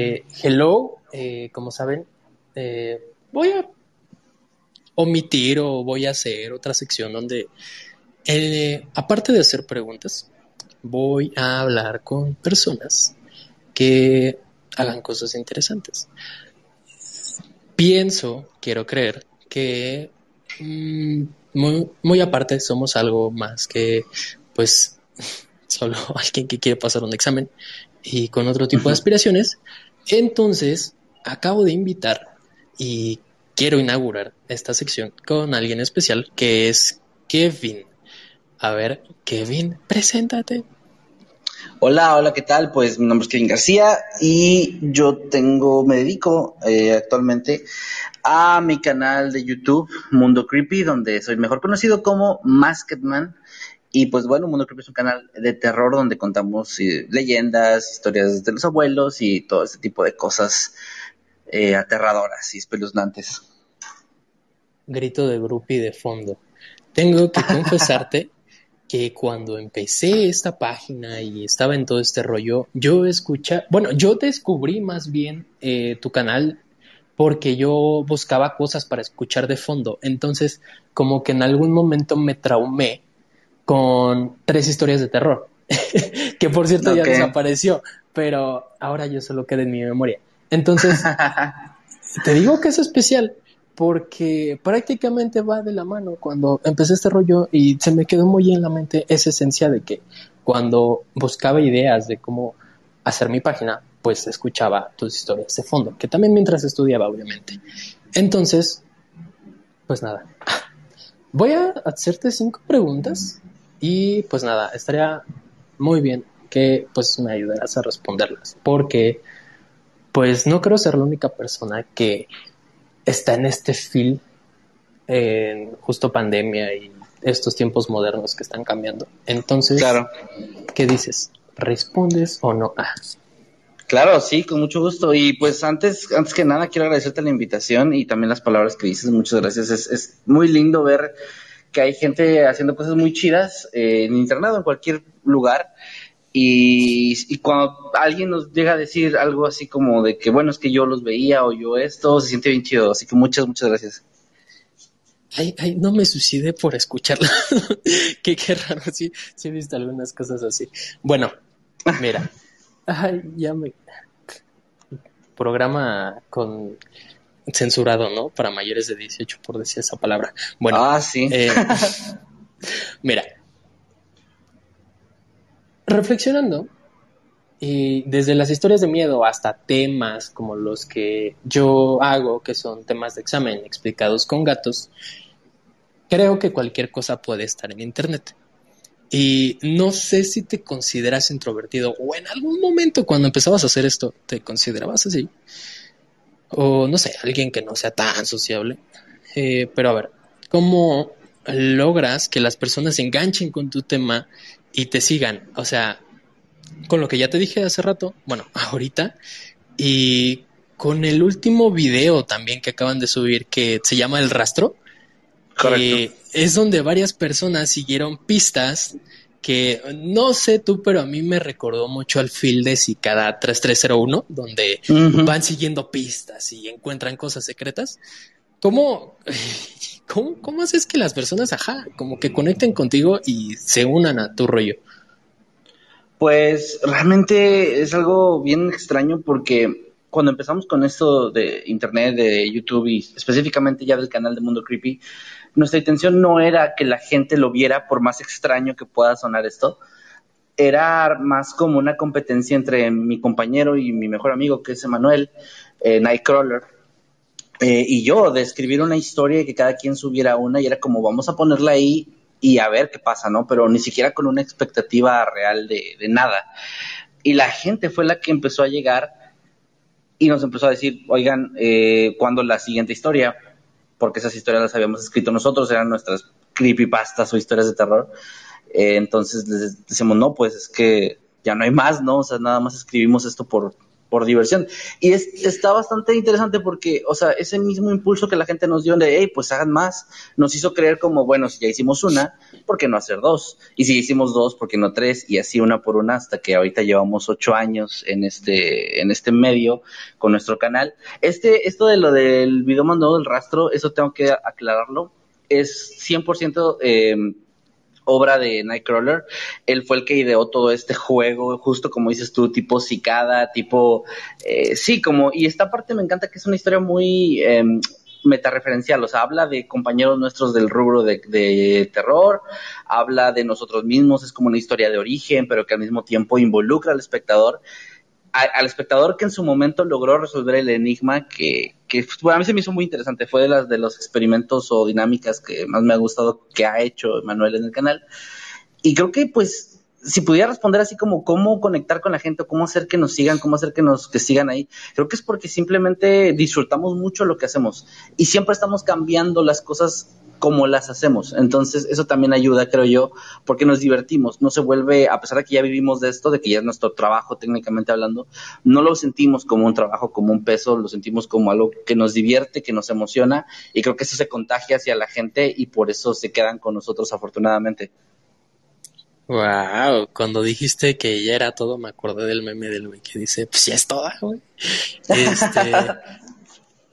Eh, hello, eh, como saben, eh, voy a omitir o voy a hacer otra sección donde, aparte de hacer preguntas, voy a hablar con personas que hagan cosas interesantes. Pienso, quiero creer, que mm, muy, muy aparte somos algo más que, pues, solo alguien que quiere pasar un examen y con otro tipo de aspiraciones. Entonces, acabo de invitar y quiero inaugurar esta sección con alguien especial que es Kevin. A ver, Kevin, preséntate. Hola, hola, ¿qué tal? Pues mi nombre es Kevin García y yo tengo, me dedico eh, actualmente a mi canal de YouTube Mundo Creepy, donde soy mejor conocido como Masketman. Y pues bueno, Mundo Creepy es un canal de terror donde contamos eh, leyendas, historias de los abuelos y todo este tipo de cosas eh, aterradoras y espeluznantes. Grito de grupi de fondo. Tengo que confesarte que cuando empecé esta página y estaba en todo este rollo, yo escuché, bueno, yo descubrí más bien eh, tu canal porque yo buscaba cosas para escuchar de fondo. Entonces, como que en algún momento me traumé con tres historias de terror, que por cierto ya desapareció, pero ahora yo solo quedé en mi memoria. Entonces, te digo que es especial porque prácticamente va de la mano cuando empecé este rollo y se me quedó muy en la mente esa esencia de que cuando buscaba ideas de cómo hacer mi página, pues escuchaba tus historias de fondo, que también mientras estudiaba, obviamente. Entonces, pues nada, voy a hacerte cinco preguntas y pues nada, estaría muy bien que pues me ayudaras a responderlas, porque pues no creo ser la única persona que está en este feel en justo pandemia y estos tiempos modernos que están cambiando. Entonces, claro. ¿qué dices? ¿Respondes o no? Ah. Claro, sí, con mucho gusto. Y pues antes, antes que nada, quiero agradecerte la invitación y también las palabras que dices. Muchas gracias. Es, es muy lindo ver que hay gente haciendo cosas muy chidas eh, en internet o en cualquier lugar. Y, cuando alguien nos llega a decir algo así como de que, bueno, es que yo los veía o yo esto, se siente bien chido. Así que muchas, muchas gracias. Ay, ay, no me suicide por escucharlo. qué, qué raro, sí, sí he visto algunas cosas así. Bueno, mira. ay, ya me... Programa con censurado, ¿no? Para mayores de 18, por decir esa palabra. Bueno. Ah, sí. Eh, mira. Reflexionando, y desde las historias de miedo hasta temas como los que yo hago, que son temas de examen explicados con gatos, creo que cualquier cosa puede estar en Internet. Y no sé si te consideras introvertido o en algún momento cuando empezabas a hacer esto, te considerabas así o no sé, alguien que no sea tan sociable. Eh, pero a ver, ¿cómo logras que las personas se enganchen con tu tema y te sigan? O sea, con lo que ya te dije hace rato, bueno, ahorita, y con el último video también que acaban de subir que se llama El Rastro. Correcto. es donde varias personas siguieron pistas que no sé tú, pero a mí me recordó mucho al film de Cicada 3301, donde van siguiendo pistas y encuentran cosas secretas. ¿Cómo, cómo, cómo haces que las personas, ajá, como que conecten contigo y se unan a tu rollo? Pues realmente es algo bien extraño porque cuando empezamos con esto de internet, de YouTube y específicamente ya del canal de Mundo Creepy, nuestra intención no era que la gente lo viera, por más extraño que pueda sonar esto, era más como una competencia entre mi compañero y mi mejor amigo, que es Emanuel, eh, Nightcrawler, eh, y yo, de escribir una historia y que cada quien subiera una, y era como vamos a ponerla ahí y a ver qué pasa, ¿no? Pero ni siquiera con una expectativa real de, nada. Y la gente fue la que empezó a llegar y nos empezó a decir, oigan, eh, ¿cuándo la siguiente historia? Porque esas historias las habíamos escrito nosotros, eran nuestras creepypastas o historias de terror. Eh, entonces les decimos, no, pues es que ya no hay más, ¿no? O sea, nada más escribimos esto por, por diversión. Y es, está bastante interesante porque, o sea, ese mismo impulso que la gente nos dio de, hey, pues hagan más, nos hizo creer como, bueno, si ya hicimos una, ¿por qué no hacer dos? Y si hicimos dos, ¿por qué no tres? Y así una por una hasta que ahorita llevamos ocho años en este, en este medio con nuestro canal. Este, esto de lo del video mandado del rastro, eso tengo que aclararlo, es 100% eh, obra de Nightcrawler. Él fue el que ideó todo este juego, justo como dices tú, tipo cicada, tipo, eh, sí, como, y esta parte me encanta que es una historia muy eh, metareferencial, o sea, habla de compañeros nuestros del rubro de, de, terror, habla de nosotros mismos, es como una historia de origen, pero que al mismo tiempo involucra al espectador al espectador que en su momento logró resolver el enigma que, que a mí se me hizo muy interesante, fue de las de los experimentos o dinámicas que más me ha gustado que ha hecho Manuel en el canal. Y creo que pues si pudiera responder así como cómo conectar con la gente, cómo hacer que nos sigan, cómo hacer que nos que sigan ahí, creo que es porque simplemente disfrutamos mucho lo que hacemos y siempre estamos cambiando las cosas como las hacemos. Entonces, eso también ayuda, creo yo, porque nos divertimos. No se vuelve, a pesar de que ya vivimos de esto, de que ya es nuestro trabajo técnicamente hablando, no lo sentimos como un trabajo, como un peso, lo sentimos como algo que nos divierte, que nos emociona y creo que eso se contagia hacia la gente y por eso se quedan con nosotros afortunadamente. Wow, cuando dijiste que ya era todo, me acordé del meme del güey que dice, pues ya es toda, güey. Este,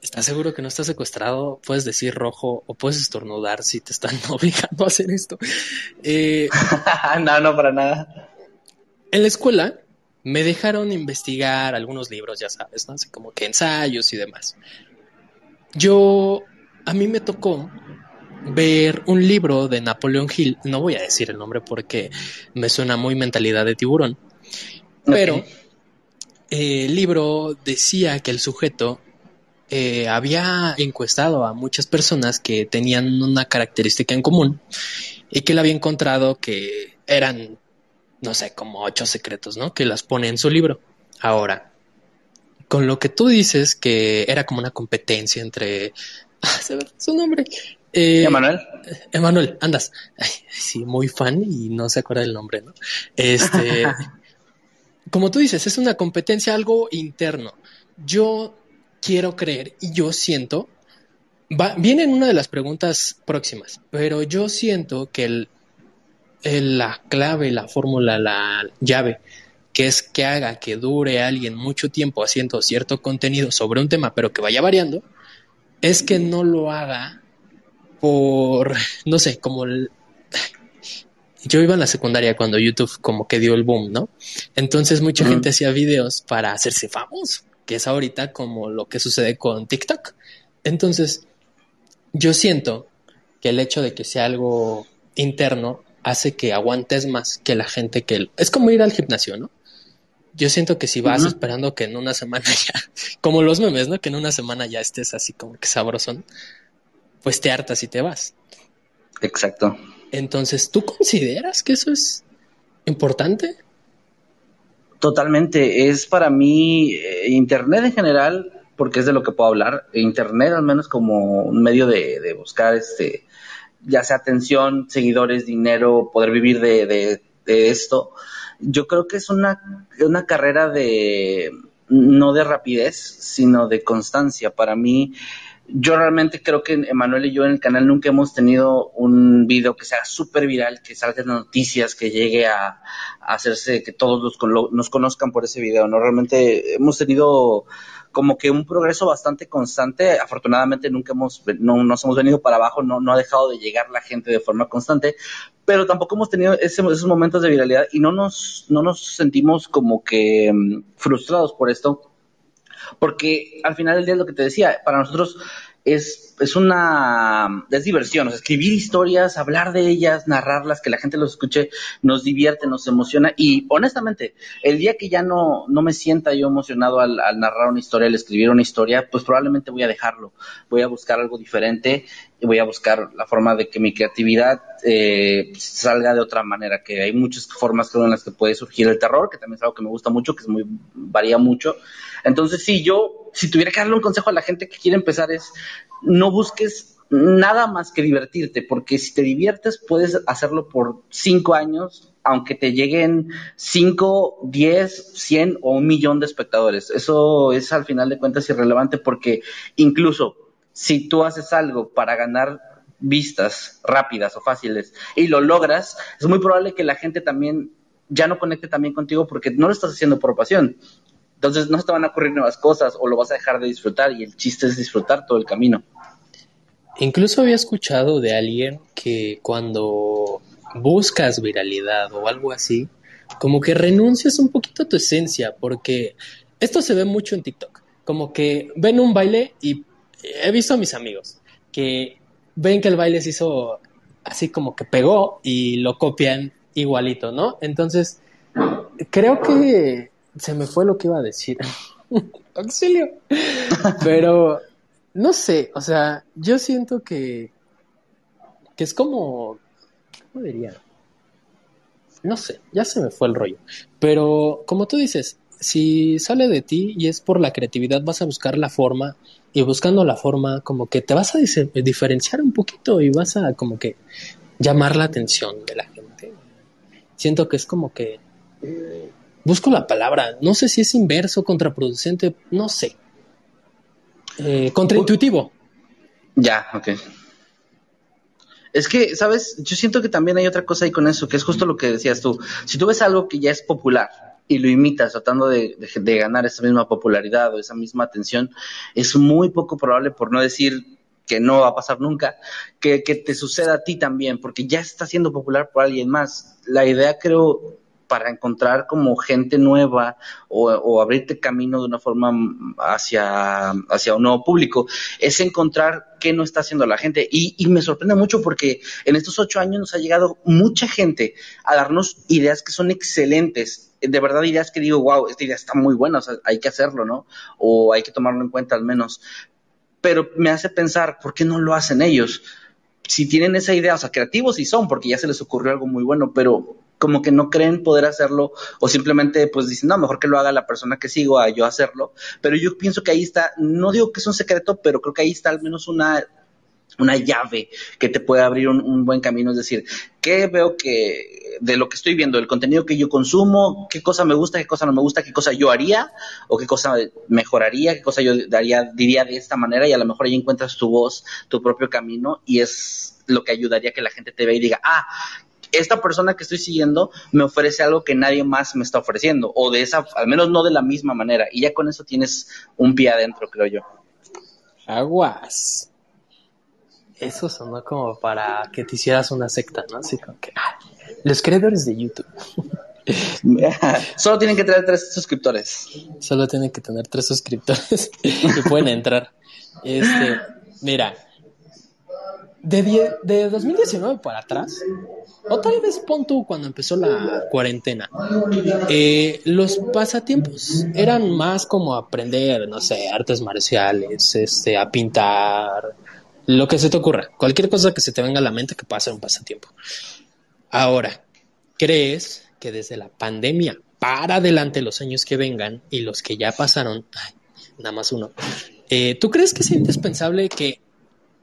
¿Estás seguro que no estás secuestrado? Puedes decir rojo o puedes estornudar si te están obligando a hacer esto. Eh, no, no, para nada. En la escuela me dejaron investigar algunos libros, ya sabes, ¿no? Así como que ensayos y demás. Yo, a mí me tocó ver un libro de Napoleón Hill, no voy a decir el nombre porque me suena muy mentalidad de tiburón, pero el libro decía que el sujeto eh, había encuestado a muchas personas que tenían una característica en común y que él había encontrado que eran, no sé, como ocho secretos, ¿no? Que las pone en su libro. Ahora, con lo que tú dices que era como una competencia entre... Ah, su nombre. Eh, Emanuel. Emanuel, andas. sí, muy fan y no se acuerda del nombre, ¿no? Este... como tú dices, es una competencia algo interno. Yo quiero creer y yo siento, va, viene en una de las preguntas próximas, pero yo siento que el, la clave, la fórmula, la llave, que es que haga que dure alguien mucho tiempo haciendo cierto contenido sobre un tema, pero que vaya variando, es que no lo haga por, no sé, como el, yo iba en la secundaria cuando YouTube como que dio el boom, ¿no? Entonces mucha gente hacía videos para hacerse famoso que es ahorita como lo que sucede con TikTok. Entonces, yo siento que el hecho de que sea algo interno hace que aguantes más que la gente que... Es como ir al gimnasio, ¿no? Yo siento que si vas esperando que en una semana ya, como los memes, ¿no? Que en una semana ya estés así como que sabrosón, pues te hartas y te vas. Exacto. Entonces, ¿tú consideras que eso es importante? Totalmente, es para mí eh, Internet en general, porque es de lo que puedo hablar, Internet al menos como un medio de, buscar, este, ya sea atención, seguidores, dinero, poder vivir de, de, esto. Yo creo que es una, una carrera de, no de rapidez, sino de constancia. Para mí, yo realmente creo que Emanuel y yo en el canal nunca hemos tenido un video que sea súper viral, que salga en noticias, que llegue a, hacerse que todos nos conozcan por ese video, ¿no? Realmente hemos tenido como que un progreso bastante constante. Afortunadamente nunca hemos, no nos hemos venido para abajo, no, no ha dejado de llegar la gente de forma constante, pero tampoco hemos tenido esos momentos de viralidad y no nos, no nos sentimos como que mm, frustrados por esto porque al final del día es lo que te decía, para nosotros es, es una es diversión, o sea, escribir historias, hablar de ellas, narrarlas, que la gente los escuche, nos divierte, nos emociona y honestamente, el día que ya no, no me sienta yo emocionado al, al narrar una historia, al escribir una historia, pues probablemente voy a dejarlo, voy a buscar algo diferente y voy a buscar la forma de que mi creatividad eh, salga de otra manera, que hay muchas formas en las que puede surgir el terror, que también es algo que me gusta mucho, que es muy varía mucho. Entonces, sí, yo si tuviera que darle un consejo a la gente que quiere empezar es no busques nada más que divertirte, porque si te diviertes puedes hacerlo por cinco años, aunque te lleguen cinco, diez, cien o un millón de espectadores. Eso es al final de cuentas irrelevante porque incluso si tú haces algo para ganar vistas rápidas o fáciles y lo logras, es muy probable que la gente también ya no conecte también contigo porque no lo estás haciendo por pasión. Entonces no se te van a ocurrir nuevas cosas o lo vas a dejar de disfrutar y el chiste es disfrutar todo el camino. Incluso había escuchado de alguien que cuando buscas viralidad o algo así, como que renuncias un poquito a tu esencia, porque esto se ve mucho en TikTok. Como que ven un baile y he visto a mis amigos que ven que el baile se hizo así como que pegó y lo copian igualito, ¿no? Entonces, creo que se me fue lo que iba a decir. Auxilio. Pero no sé, o sea, yo siento que, que es como, ¿cómo diría? No sé, ya se me fue el rollo. Pero como tú dices, si sale de ti y es por la creatividad, vas a buscar la forma y buscando la forma como que te vas a diferenciar un poquito y vas a como que llamar la atención de la gente. Siento que es como que eh, busco la palabra, no sé si es inverso, contraproducente, no sé. Eh, contraintuitivo. Ya, ok. Es que, ¿sabes? Yo siento que también hay otra cosa ahí con eso, que es justo lo que decías tú. Si tú ves algo que ya es popular y lo imitas tratando de, ganar esa misma popularidad o esa misma atención, es muy poco probable, por no decir que no va a pasar nunca, que, que te suceda a ti también, porque ya está siendo popular por alguien más. La idea, creo, para encontrar como gente nueva o, abrirte camino de una forma hacia, hacia un nuevo público, es encontrar qué no está haciendo la gente. Y, me sorprende mucho porque en estos ocho años nos ha llegado mucha gente a darnos ideas que son excelentes. De verdad, ideas que digo, wow, esta idea está muy buena, hay que hacerlo, ¿no? O hay que tomarlo en cuenta al menos. Pero me hace pensar, ¿por qué no lo hacen ellos? Si tienen esa idea, o sea, creativos sí son, porque ya se les ocurrió algo muy bueno, pero como que no creen poder hacerlo o simplemente pues dicen, no, mejor que lo haga la persona que sigo a yo hacerlo. Pero yo pienso que ahí está, no digo que es un secreto, pero creo que ahí está al menos una, una llave que te puede abrir un, buen camino. Es decir, ¿qué veo que de lo que estoy viendo, el contenido que yo consumo, qué cosa me gusta, qué cosa no me gusta, qué cosa yo haría o qué cosa mejoraría, qué cosa yo daría, diría de esta manera y a lo mejor ahí encuentras tu voz, tu propio camino y es lo que ayudaría a que la gente te vea y diga, ah, esta persona que estoy siguiendo me ofrece algo que nadie más me está ofreciendo, o de esa, al menos no de la misma manera, y ya con eso tienes un pie adentro, creo yo. Aguas. Eso sonó como para que te hicieras una secta, ¿no? Así como que, ah, los creadores de YouTube. Solo tienen que tener tres suscriptores. Solo tienen que tener tres suscriptores y pueden entrar. Este, mira, de, de 2019 para atrás, o tal vez pon tú cuando empezó la cuarentena, eh, los pasatiempos eran más como aprender, no sé, artes marciales, este, a pintar, lo que se te ocurra, cualquier cosa que se te venga a la mente que pueda ser un pasatiempo. Ahora, ¿crees que desde la pandemia para adelante los años que vengan y los que ya pasaron, nada más uno, eh, ¿tú crees que es indispensable que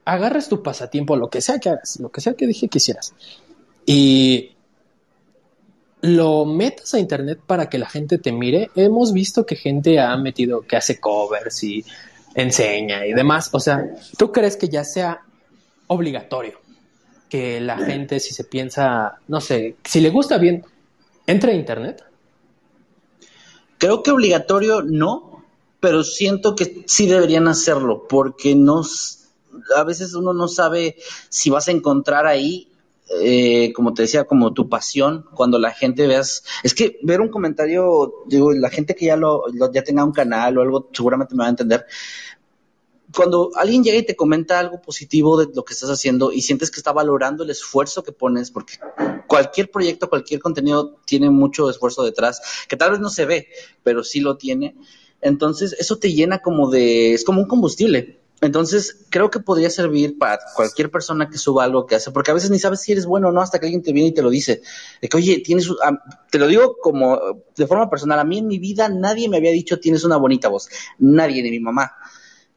agarres tu pasatiempo, lo que sea que hagas, lo que sea que dije que hicieras, y lo metas a internet para que la gente te mire. Hemos visto que gente ha metido, que hace covers y enseña y demás. O sea, ¿tú crees que ya sea obligatorio que la gente, si se piensa, no sé, si le gusta bien, entre a internet? Creo que obligatorio no, pero siento que sí deberían hacerlo porque nos a veces uno no sabe si vas a encontrar ahí, eh, como te decía, como tu pasión, cuando la gente veas, es que ver un comentario, digo, la gente que ya lo, ya tenga un canal o algo, seguramente me va a entender. Cuando alguien llega y te comenta algo positivo de lo que estás haciendo y sientes que está valorando el esfuerzo que pones, porque cualquier proyecto, cualquier contenido tiene mucho esfuerzo detrás, que tal vez no se ve, pero sí lo tiene. Entonces, eso te llena como de, es como un combustible entonces, creo que podría servir para cualquier persona que suba algo que hace, porque a veces ni sabes si eres bueno o no hasta que alguien te viene y te lo dice. De que, oye, tienes, te lo digo como de forma personal, a mí en mi vida nadie me había dicho tienes una bonita voz, nadie, ni mi mamá.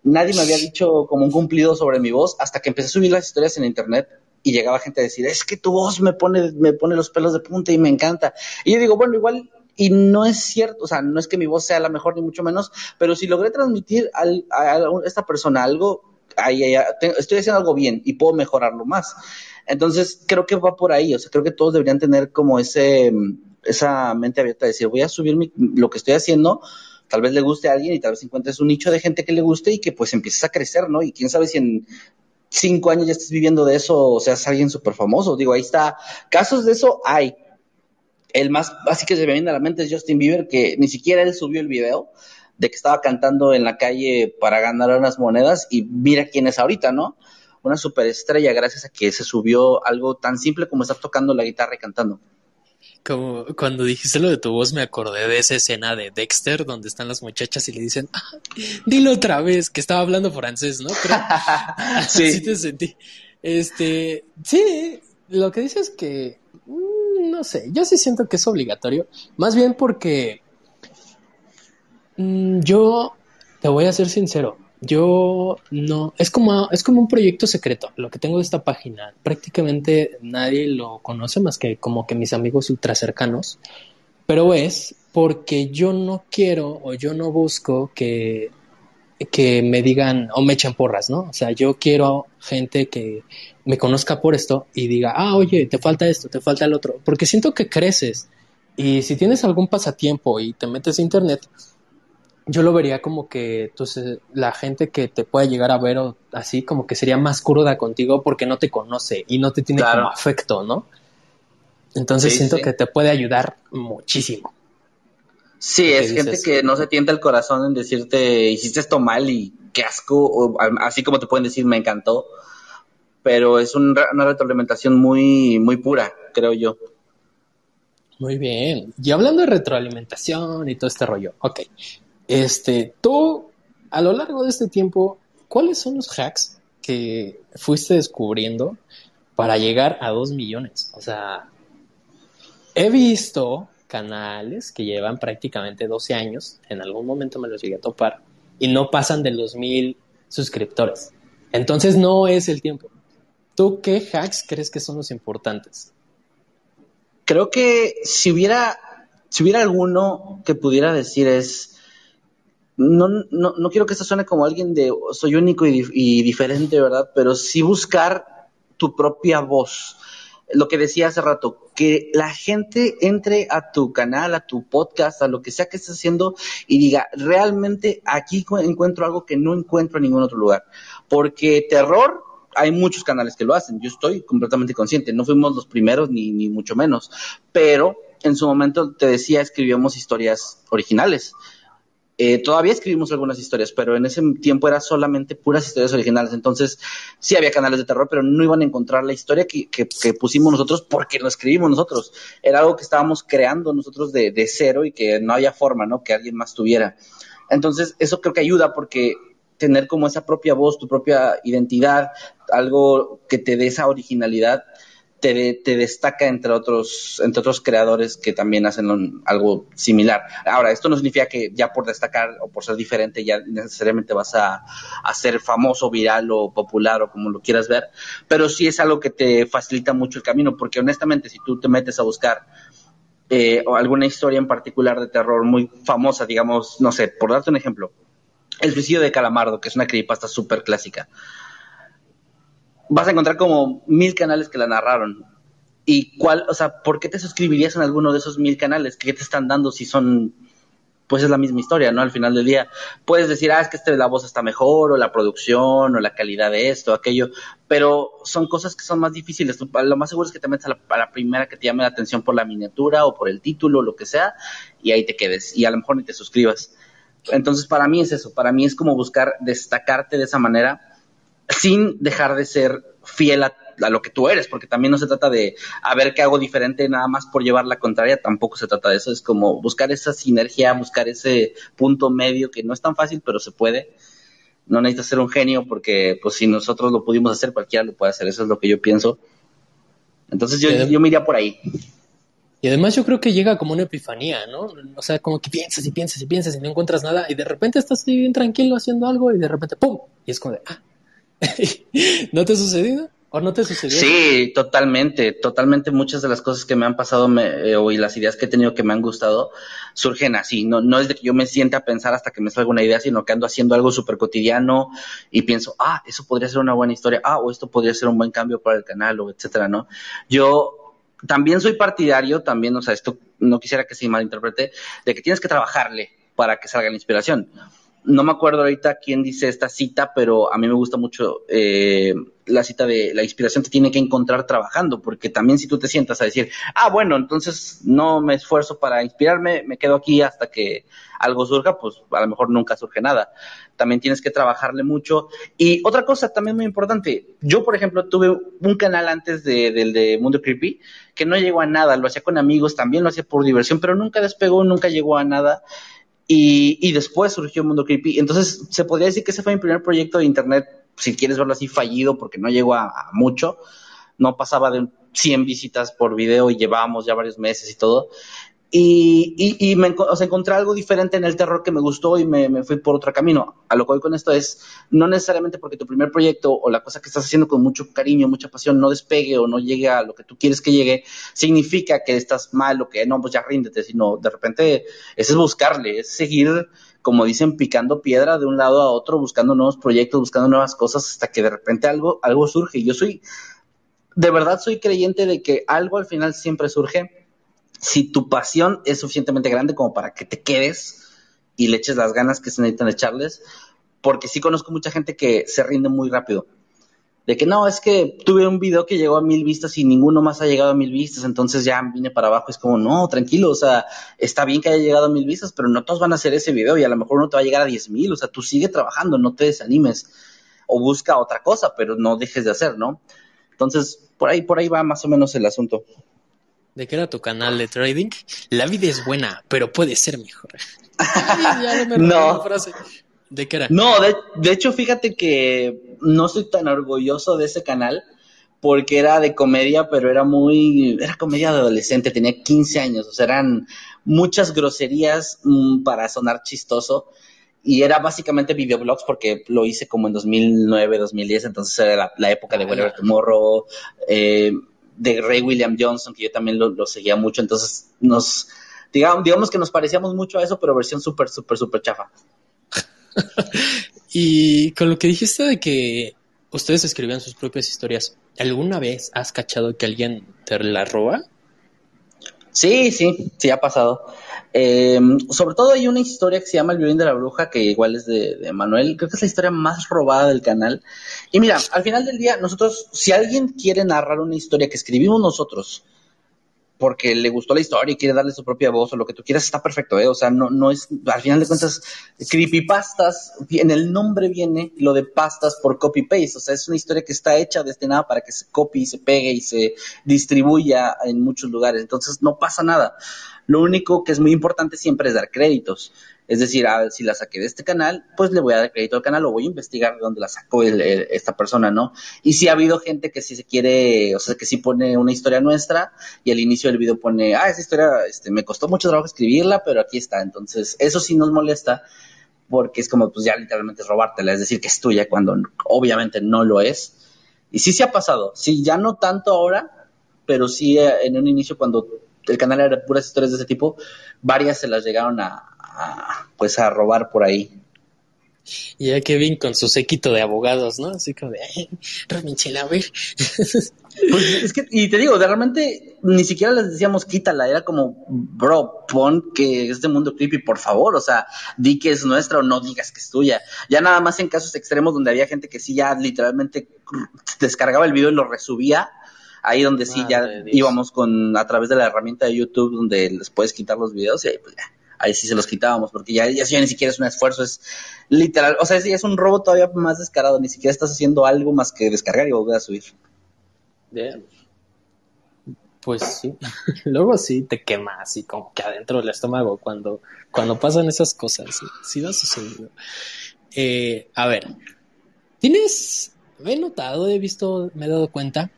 nadie me había dicho como un cumplido sobre mi voz hasta que empecé a subir las historias en internet y llegaba gente a decir, es que tu voz me pone, me pone los pelos de punta y me encanta. Y yo digo, bueno, igual, y no es cierto, o sea, no es que mi voz sea la mejor ni mucho menos, pero si logré transmitir a, esta persona algo, estoy haciendo algo bien y puedo mejorarlo más. Entonces, creo que va por ahí, o sea, creo que todos deberían tener como ese, esa mente abierta de decir, voy a subir lo que estoy haciendo, tal vez le guste a alguien y tal vez encuentres un nicho de gente que le guste y que pues empieces a crecer, ¿no? Y quién sabe si en cinco años ya estés viviendo de eso o seas alguien súper famoso. Digo, ahí está. Casos de eso hay. El más así que se me viene a la mente es Justin Bieber, que ni siquiera él subió el video de que estaba cantando en la calle para ganar unas monedas y mira quién es ahorita, ¿no? Una superestrella gracias a que se subió algo tan simple como estar tocando la guitarra y cantando. Como cuando dijiste lo de tu voz, me acordé de esa escena de Dexter donde están las muchachas y le dicen, ah, dilo otra vez, que estaba hablando francés, ¿no? Pero, sí. te sentí. Este, sí, lo que dices es que, mm, no sé, yo sí siento que es obligatorio, más bien porque mm, yo, te voy a ser sincero, yo no, es como, es como un proyecto secreto, lo que tengo de esta página. Prácticamente nadie lo conoce más que como que mis amigos ultra cercanos, pero es porque yo no quiero o yo no busco que, que me digan o me echen porras, ¿no? O sea, yo quiero gente que me conozca por esto y diga, ah, oye, te falta esto, te falta el otro, porque siento que creces. Y si tienes algún pasatiempo y te metes a internet, yo lo vería como que entonces la gente que te pueda llegar a ver o así como que sería más cruda contigo porque no te conoce y no te tiene como afecto, ¿no? Entonces siento que te puede ayudar muchísimo. Sí, es gente que no se tienta el corazón en decirte hiciste esto mal y qué asco, o, así como te pueden decir me encantó, pero es una retroalimentación muy, muy pura, creo yo. Muy bien. Y hablando de retroalimentación y todo este rollo, ok. Este, tú, a lo largo de este tiempo, ¿cuáles son los hacks que fuiste descubriendo para llegar a 2 millones? O sea, he visto canales que llevan prácticamente 12 años, en algún momento me los llegué a topar, y no pasan de los mil suscriptores. Entonces no es el tiempo. ¿Tú qué hacks crees que son los importantes? Creo que si hubiera, si hubiera alguno que pudiera decir es no, no, no quiero que esto suene como alguien de soy único y, diferente, ¿verdad? Pero sí buscar tu propia voz. Lo que decía hace rato, que la gente entre a tu canal, a tu podcast, a lo que sea que estés haciendo y diga, realmente aquí encuentro algo que no encuentro en ningún otro lugar. Porque terror, hay muchos canales que lo hacen, yo estoy completamente consciente, no fuimos los primeros ni, ni mucho menos, pero en su momento te decía, escribíamos historias originales eh, todavía escribimos algunas historias, pero en ese tiempo era solamente puras historias originales. Entonces, sí había canales de terror, pero no iban a encontrar la historia que, pusimos nosotros porque lo escribimos nosotros. Era algo que estábamos creando nosotros de, de, cero y que no había forma, ¿no? Que alguien más tuviera. Entonces, eso creo que ayuda porque tener como esa propia voz, tu propia identidad, algo que te dé esa originalidad, te, destaca entre otros, entre otros creadores que también hacen algo similar. Ahora, esto no significa que ya por destacar o por ser diferente ya necesariamente vas a, ser famoso, viral o popular o como lo quieras ver, pero sí es algo que te facilita mucho el camino, porque honestamente si tú te metes a buscar eh, alguna historia en particular de terror muy famosa, digamos, no sé, por darte un ejemplo, El suicidio de Calamardo, que es una creepypasta súper clásica vas a encontrar como mil canales que la narraron. ¿Y cuál, o sea, por qué te suscribirías en alguno de esos mil canales? ¿Qué te están dando si son, pues es la misma historia, ¿no? Al final del día, puedes decir, ah, es que este, la voz está mejor, o la producción, o la calidad de esto, aquello, pero son cosas que son más difíciles. Lo más seguro es que te metas a la, primera que te llame la atención por la miniatura, o por el título, lo que sea, y ahí te quedes, y a lo mejor ni te suscribas. Entonces, para mí es eso, para mí es como buscar destacarte de esa manera sin dejar de ser fiel a, lo que tú eres, porque también no se trata de a ver qué hago diferente nada más por llevar la contraria, tampoco se trata de eso, es como buscar esa sinergia, buscar ese punto medio que no es tan fácil, pero se puede. No necesitas ser un genio porque pues si nosotros lo pudimos hacer, cualquiera lo puede hacer, eso es lo que yo pienso. Entonces yo, yo me iría por ahí. Y además yo creo que llega como una epifanía, ¿no? O sea, como que piensas y piensas y piensas y no encuentras nada y de repente estás bien tranquilo haciendo algo y de repente ¡pum! Y es como de, ah, ¿no te ha sucedido? ¿O no te sucedió? Sí, totalmente, totalmente muchas de las cosas que me han pasado eh, o y las ideas que he tenido que me han gustado surgen así, no, no es de que yo me sienta a pensar hasta que me salga una idea, sino que ando haciendo algo súper cotidiano y pienso, ah, eso podría ser una buena historia, ah, o esto podría ser un buen cambio para el canal, o etcétera, ¿no? Yo también soy partidario, también, o sea, esto no quisiera que se malinterprete, de que tienes que trabajarle para que salga la inspiración. No me acuerdo ahorita quién dice esta cita, pero a mí me gusta mucho eh, la cita de la inspiración te tiene que encontrar trabajando, porque también si tú te sientas a decir, ah, bueno, entonces no me esfuerzo para inspirarme, me quedo aquí hasta que algo surja, pues a lo mejor nunca surge nada. También tienes que trabajarle mucho. Y otra cosa también muy importante, yo por ejemplo tuve un canal antes de, del de Mundo Creepy que no llegó a nada, lo hacía con amigos, también lo hacía por diversión, pero nunca despegó, nunca llegó a nada. Y, y después surgió Mundo Creepy. Entonces, se podría decir que ese fue mi primer proyecto de internet, si quieres verlo así, fallido, porque no llegó a, a mucho. No pasaba de 100 visitas por video y llevábamos ya varios meses y todo. Y, y, y me encontré algo diferente en el terror que me gustó y me, fui por otro camino. A lo que voy con esto es, no necesariamente porque tu primer proyecto o la cosa que estás haciendo con mucho cariño, mucha pasión, no despegue o no llegue a lo que tú quieres que llegue, significa que estás mal o que no, pues ya ríndete, sino de repente es buscarle, es seguir, como dicen, picando piedra de un lado a otro, buscando nuevos proyectos, buscando nuevas cosas hasta que de repente algo, algo surge. Yo soy, de verdad soy creyente de que algo al final siempre surge si tu pasión es suficientemente grande como para que te quedes y le eches las ganas que se necesitan echarles, porque sí conozco mucha gente que se rinde muy rápido. De que no, es que tuve un video que llegó a mil vistas y ninguno más ha llegado a mil vistas, entonces ya vine para abajo. Es como, no, tranquilo, o sea, está bien que haya llegado a mil vistas, pero no todos van a hacer ese video y a lo mejor uno te va a llegar a diez mil. O sea, tú sigue trabajando, no te desanimes o busca otra cosa, pero no dejes de hacer, ¿no? Entonces, por ahí, por ahí va más o menos el asunto. ¿De qué era tu canal de trading? La vida es buena, pero puede ser mejor. Ay, no. ¿De qué era? No, de, de, hecho, fíjate que no estoy tan orgulloso de ese canal porque era de comedia, pero era muy, era comedia de adolescente, tenía 15 años, o sea, eran muchas groserías mmm, para sonar chistoso y era básicamente videoblogs porque lo hice como en 2009, 2010, entonces era la, la época de ah, Whatever Tomorrow, eh, de Ray William Johnson, que yo también lo, lo seguía mucho, entonces nos, digamos, digamos, que nos parecíamos mucho a eso, pero versión súper, súper, súper chafa. y con lo que dijiste de que ustedes escribían sus propias historias, ¿alguna vez has cachado que alguien te la roba? Sí, sí, sí ha pasado. Eh, sobre todo hay una historia que se llama El violín de la bruja, que igual es de, de, Manuel. Creo que es la historia más robada del canal. Y mira, al final del día, nosotros, si alguien quiere narrar una historia que escribimos nosotros, porque le gustó la historia y quiere darle su propia voz o lo que tú quieras, está perfecto, ¿eh? O sea, no, no es, al final de cuentas, creepypastas, en el nombre viene lo de pastas por copy-paste, o sea, es una historia que está hecha, destinada para que se copie y se pegue y se distribuya en muchos lugares, entonces no pasa nada. Lo único que es muy importante siempre es dar créditos. Es decir, a, si la saqué de este canal, pues le voy a dar crédito al canal o voy a investigar de dónde la sacó el, esta persona, ¿no? Y si ha habido gente que sí se quiere, o sea, que sí pone una historia nuestra y al inicio del video pone, ah, esa historia este, me costó mucho trabajo escribirla, pero aquí está. Entonces, eso sí nos molesta porque es como, pues ya literalmente es robártela, es decir, que es tuya cuando obviamente no lo es. Y sí se ha pasado, sí, ya no tanto ahora, pero sí eh, en un inicio cuando el canal era puras historias de ese tipo, varias se las llegaron a, a pues a robar por ahí. Y ya Kevin con su séquito de abogados, ¿no? Así como de, ay, Rominchela, a ver. Pues es que, y te digo, de realmente ni siquiera les decíamos quítala, era como, bro, pon que es de mundo creepy, por favor, o sea, di que es nuestra o no digas que es tuya. Ya nada más en casos extremos donde había gente que sí ya literalmente descargaba el video y lo resubía, ahí donde sí Madre ya íbamos con, a través de la herramienta de YouTube donde les puedes quitar los videos y ahí pues ya ahí sí se los quitábamos, porque ya, ya, ya, ni siquiera es un esfuerzo, es literal, o sea, es, es un robo todavía más descarado, ni siquiera estás haciendo algo más que descargar y volver a subir. Pues sí, luego sí te quema así como que adentro del estómago cuando, cuando pasan esas cosas, sí, sí lo ha sucedido. Eh, a ver, tienes, he notado, he visto, me he dado cuenta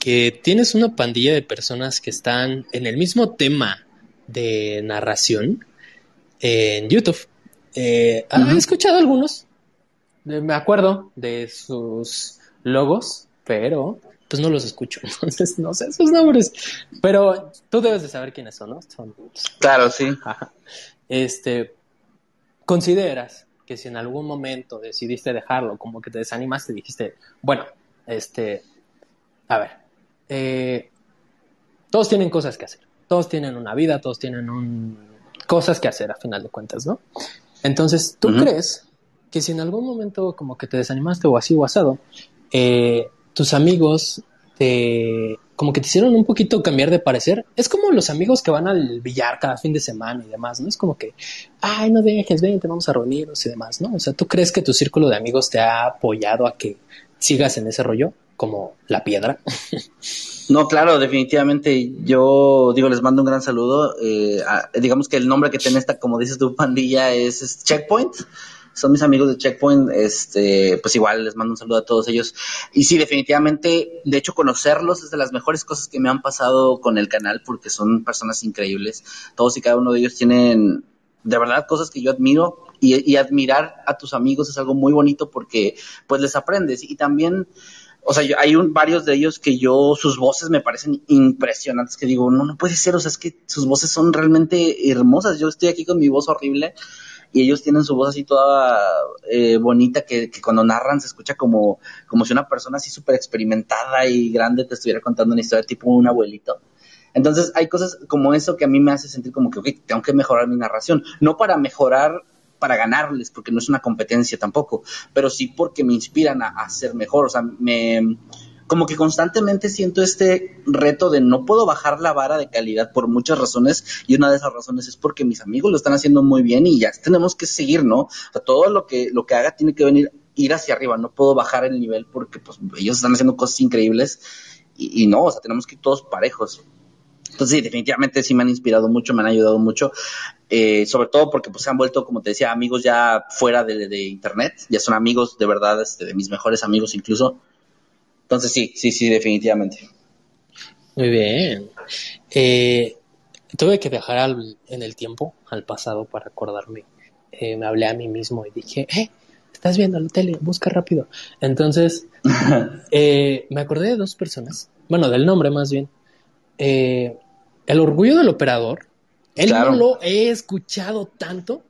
que tienes una pandilla de personas que están en el mismo tema de narración en YouTube. Eh, ¿Has escuchado algunos? Me acuerdo de sus logos, pero pues no los escucho, entonces no sé sus nombres. Pero tú debes de saber quiénes son, ¿no? Son, claro, sí. Este, ¿consideras que si en algún momento decidiste dejarlo, como que te desanimaste, dijiste, bueno, este, a ver, eh, todos tienen cosas que hacer, todos tienen una vida, todos tienen un, cosas que hacer a final de cuentas, ¿no? Entonces, ¿tú crees que si en algún momento como que te desanimaste o así o asado, eh, tus amigos te como que te hicieron un poquito cambiar de parecer. Es como los amigos que van al billar cada fin de semana y demás, ¿no? Es como que, ay, no dejes, ven, te vamos a reunirnos y demás, ¿no? O sea, ¿tú crees que tu círculo de amigos te ha apoyado a que sigas en ese rollo como la piedra? No, claro, definitivamente. Yo digo, les mando un gran saludo. Eh, digamos que el nombre que tiene esta, como dices tu pandilla, es Checkpoint son mis amigos de Checkpoint, este, pues igual les mando un saludo a todos ellos. Y sí, definitivamente, de hecho, conocerlos es de las mejores cosas que me han pasado con el canal, porque son personas increíbles. Todos y cada uno de ellos tienen, de verdad, cosas que yo admiro. Y, admirar a tus amigos es algo muy bonito porque, pues, les aprendes. Y también, o sea, hay un, varios de ellos que yo, sus voces me parecen impresionantes, que digo, no, no puede ser, o sea, es que sus voces son realmente hermosas. Yo estoy aquí con mi voz horrible y ellos tienen su voz así toda eh, bonita que, cuando narran se escucha como, como si una persona así súper experimentada y grande te estuviera contando una historia tipo un abuelito. Entonces hay cosas como eso que a mí me hace sentir como que, ok, tengo que mejorar mi narración. No para mejorar, para ganarles, porque no es una competencia tampoco, pero sí porque me inspiran a, a ser mejor. O sea, me, como que constantemente siento este reto de no puedo bajar la vara de calidad por muchas razones y una de esas razones es porque mis amigos lo están haciendo muy bien y ya tenemos que seguir, ¿no? O sea, todo lo que, lo que haga tiene que venir, ir hacia arriba, no puedo bajar el nivel porque pues ellos están haciendo cosas increíbles y, no, o sea, tenemos que ir todos parejos. Entonces, sí, definitivamente sí me han inspirado mucho, me han ayudado mucho, eh, sobre todo porque pues se han vuelto, como te decía, amigos ya fuera de, de internet, ya son amigos de verdad, este, de mis mejores amigos incluso. Entonces sí, sí, sí, definitivamente. Muy bien. Eh, tuve que viajar en el tiempo, al pasado, para acordarme. Eh, me hablé a mí mismo y dije, eh, estás viendo la tele, busca rápido. Entonces, eh, me acordé de dos personas, bueno, del nombre más bien. el orgullo del operador, él no lo he escuchado tanto,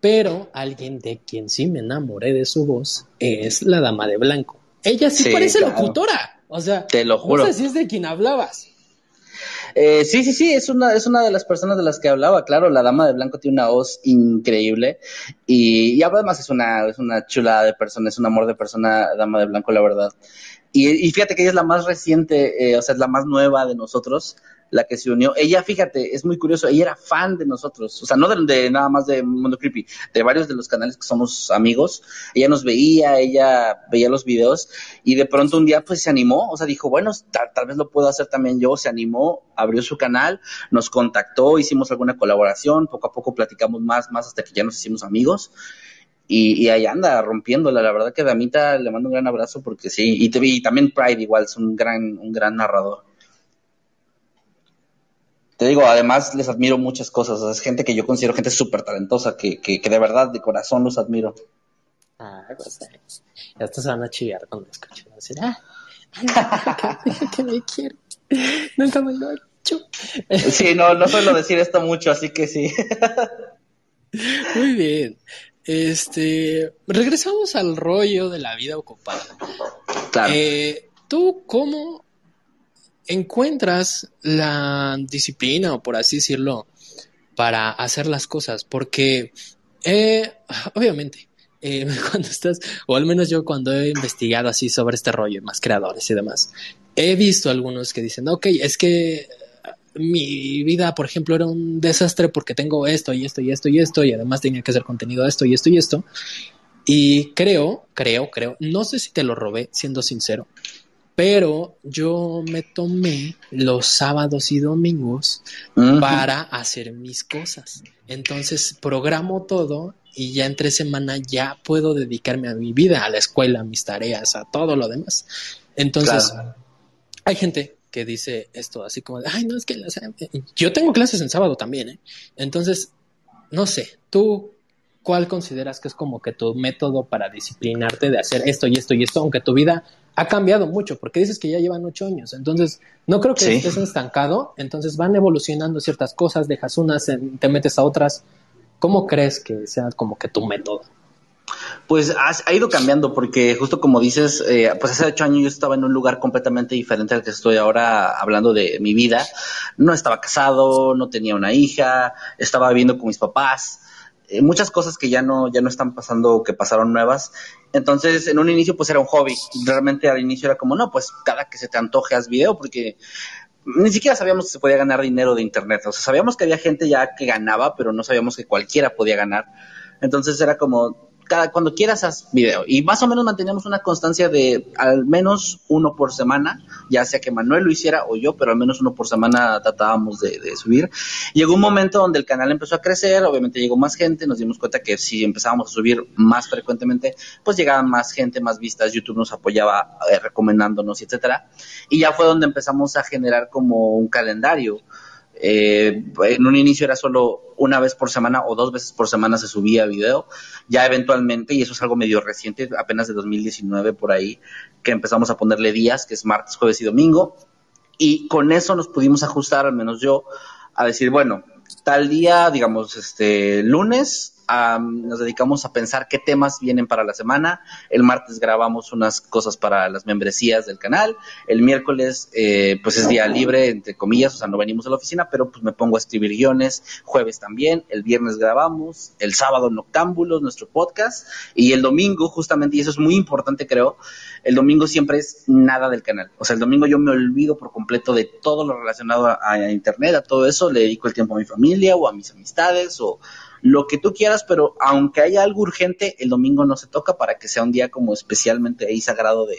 pero alguien de quien sí me enamoré de su voz es la dama de blanco. Ella sí, parece locutora. O sea, te lo juro. No sé si es de quien hablabas. Eh, sí, sí, sí, es una, es una de las personas de las que hablaba, claro, la dama de blanco tiene una voz increíble y, además es una, es una chulada de persona, es un amor de persona, dama de blanco, la verdad. Y, fíjate que ella es la más reciente, eh, o sea, es la más nueva de nosotros, la que se unió. Ella, fíjate, es muy curioso, ella era fan de nosotros, o sea, no de, nada más de Mundo Creepy, de varios de los canales que somos amigos. Ella nos veía, ella veía los videos y de pronto un día pues se animó, o sea, dijo, bueno, tal, vez lo puedo hacer también yo, se animó, abrió su canal, nos contactó, hicimos alguna colaboración, poco a poco platicamos más, más hasta que ya nos hicimos amigos. Y, ahí anda rompiéndola. La verdad que Damita le mando un gran abrazo porque sí. Y, y también Pride igual es un gran, un gran narrador te digo, además les admiro muchas cosas. es gente que yo considero gente súper talentosa, que, que, que, de verdad, de corazón los admiro. Ah, pues ya estos se van a chillar cuando escuchen. Decir, ah, que me quiere. Nunca me lo ha hecho. Sí, no, no suelo decir esto mucho, así que sí. Muy bien. Este, regresamos al rollo de la vida ocupada. Claro. Eh, ¿Tú cómo encuentras la disciplina, o por así decirlo, para hacer las cosas, porque eh, obviamente, eh, cuando estás, o al menos yo cuando he investigado así sobre este rollo, más creadores y demás, he visto algunos que dicen, ok, es que mi vida, por ejemplo, era un desastre porque tengo esto y esto y esto y esto, y además tenía que hacer contenido de esto y esto y esto. Y creo, creo, creo, no sé si te lo robé, siendo sincero, pero yo me tomé los sábados y domingos para hacer mis cosas. Entonces programo todo y ya entre semana ya puedo dedicarme a mi vida, a la escuela, a mis tareas, a todo lo demás. Entonces, hay gente que dice esto así como, de, ay, no, es que yo tengo clases en sábado también, ¿eh? Entonces, no sé, tú, ¿cuál consideras que es como que tu método para disciplinarte de hacer esto y esto y esto, aunque tu vida ha cambiado mucho, porque dices que ya llevan ocho años, entonces no creo que estés estancado, entonces van evolucionando ciertas cosas, dejas unas, te metes a otras. ¿Cómo crees que sea como que tu método? Pues ha ido cambiando porque justo como dices, eh, pues hace ocho años yo estaba en un lugar completamente diferente al que estoy ahora hablando de mi vida. No estaba casado, no tenía una hija, estaba viviendo con mis papás. Eh, muchas cosas que ya no, ya no están pasando, que pasaron nuevas. Entonces, en un inicio, pues era un hobby. Realmente al inicio era como, no, pues cada que se te antoje haz video, porque ni siquiera sabíamos que se podía ganar dinero de internet. O sea, sabíamos que había gente ya que ganaba, pero no sabíamos que cualquiera podía ganar. Entonces era como, cada, cuando quieras haz video. Y más o menos manteníamos una constancia de al menos uno por semana, ya sea que Manuel lo hiciera o yo, pero al menos uno por semana tratábamos de, subir. Llegó un momento donde el canal empezó a crecer, obviamente llegó más gente, nos dimos cuenta que si empezábamos a subir más frecuentemente, pues llegaban más gente, más vistas, YouTube nos apoyaba eh, recomendándonos, etcétera. Y ya fue donde empezamos a generar como un calendario eh, en un inicio era solo una vez por semana o dos veces por semana se subía video. Ya eventualmente, y eso es algo medio reciente, apenas de 2019 por ahí, que empezamos a ponerle días, que es martes, jueves y domingo. Y con eso nos pudimos ajustar, al menos yo, a decir, bueno, tal día, digamos, este lunes, nos dedicamos a pensar qué temas vienen para la semana. El martes grabamos unas cosas para las membresías del canal. El miércoles, eh, pues es día libre, entre comillas, o sea, no venimos a la oficina, pero pues me pongo a escribir guiones. Jueves también. El viernes grabamos. El sábado Noctámbulos, nuestro podcast. Y el domingo, justamente, y eso es muy importante, creo, el domingo siempre es nada del canal. O sea, el domingo yo me olvido por completo de todo lo relacionado a, a internet, a todo eso. Le dedico el tiempo a mi familia o a mis amistades o lo que tú quieras, pero aunque haya algo urgente, el domingo no se toca para que sea un día como especialmente ahí sagrado de,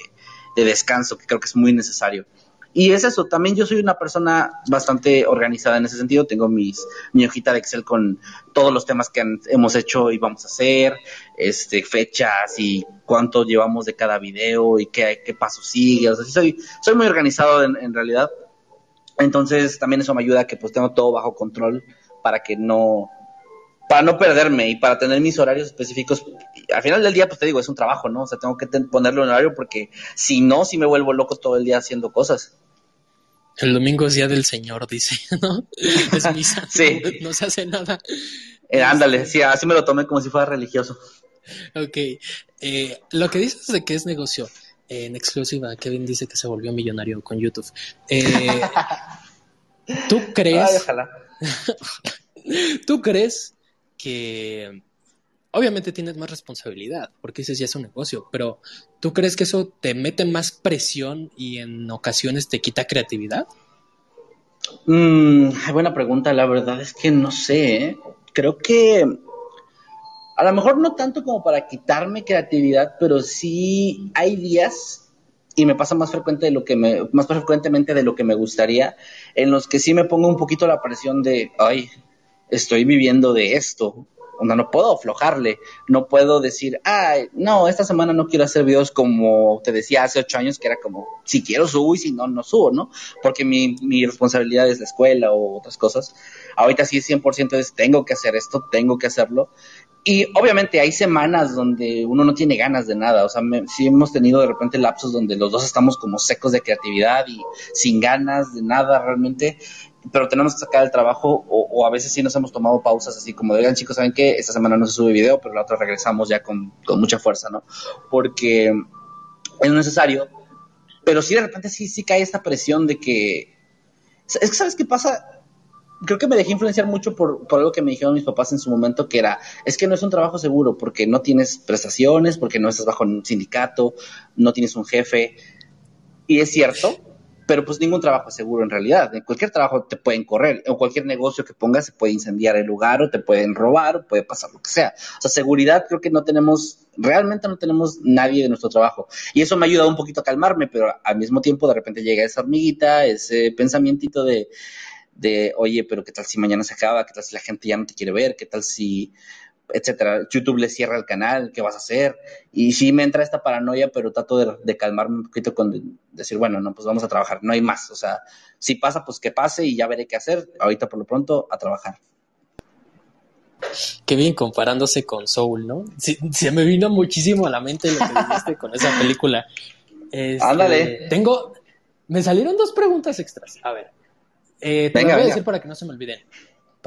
descanso, que creo que es muy necesario. Y es eso, también yo soy una persona bastante organizada en ese sentido, tengo mis, mi hojita de Excel con todos los temas que hemos hecho y vamos a hacer, este, fechas y cuánto llevamos de cada video y qué, paso sigue, o soy, muy organizado en, en realidad, entonces también eso me ayuda a que pues tengo todo bajo control para que no, para no perderme y para tener mis horarios específicos. Al final del día, pues te digo, es un trabajo, ¿no? O sea, tengo que ponerlo en horario porque si no, si me vuelvo loco todo el día haciendo cosas. El domingo es día del Señor, dice, ¿no? Es misa. sí. No, se hace nada. Eh, ándale, sí, así me lo tomé como si fuera religioso. Ok. Eh, lo que dices de que es negocio, en exclusiva, Kevin dice que se volvió millonario con YouTube. Eh, ¿Tú crees? Ay, ojalá. ¿Tú crees que obviamente tienes más responsabilidad, porque dices ya es un negocio, pero ¿tú crees que eso te mete más presión y en ocasiones te quita creatividad? Mm, buena pregunta, la verdad es que no sé, ¿eh? creo que a lo mejor no tanto como para quitarme creatividad, pero sí hay días y me pasa más frecuente de lo que me más frecuentemente de lo que me gustaría en los que sí me pongo un poquito la presión de ay estoy viviendo de esto. no puedo aflojarle, no puedo decir, ay, no, esta semana no quiero hacer videos como te decía hace ocho años, que era como, si quiero subo y si no, no subo, ¿no? Porque mi, mi responsabilidad es la escuela o otras cosas. Ahorita sí 100% es, tengo que hacer esto, tengo que hacerlo. Y obviamente hay semanas donde uno no tiene ganas de nada, o sea, sí hemos tenido de repente lapsos donde los dos estamos como secos de creatividad y sin ganas de nada realmente pero tenemos que sacar el trabajo o, a veces sí nos hemos tomado pausas así como de, oigan chicos, ¿saben qué? Esta semana no se sube video, pero la otra regresamos ya con, mucha fuerza, ¿no? Porque es necesario, pero sí de repente sí, sí cae esta presión de que... Es que, ¿sabes qué pasa? Creo que me dejé influenciar mucho por, por algo que me dijeron mis papás en su momento, que era, es que no es un trabajo seguro porque no tienes prestaciones, porque no estás bajo un sindicato, no tienes un jefe. Y es cierto, pero pues ningún trabajo es seguro en realidad. En cualquier trabajo te pueden correr, o cualquier negocio que pongas se puede incendiar el lugar, o te pueden robar, o puede pasar lo que sea. O sea, seguridad creo que no tenemos, realmente no tenemos nadie de nuestro trabajo. Y eso me ha ayudado un poquito a calmarme, pero al mismo tiempo de repente llega esa hormiguita, ese pensamientito de, de, oye, pero qué tal si mañana se acaba, qué tal si la gente ya no te quiere ver, qué tal si etcétera. YouTube le cierra el canal, ¿qué vas a hacer? Y sí me entra esta paranoia, pero trato de, calmarme un poquito con decir, bueno, no, pues vamos a trabajar, no hay más. O sea, si pasa, pues que pase y ya veré qué hacer. Ahorita por lo pronto, a trabajar. Qué bien comparándose con Soul, ¿no? se me vino muchísimo a la mente lo que dijiste con esa película. Este, Ándale. Tengo, me salieron dos preguntas extras. A ver, eh, te voy a decir para que no se me olviden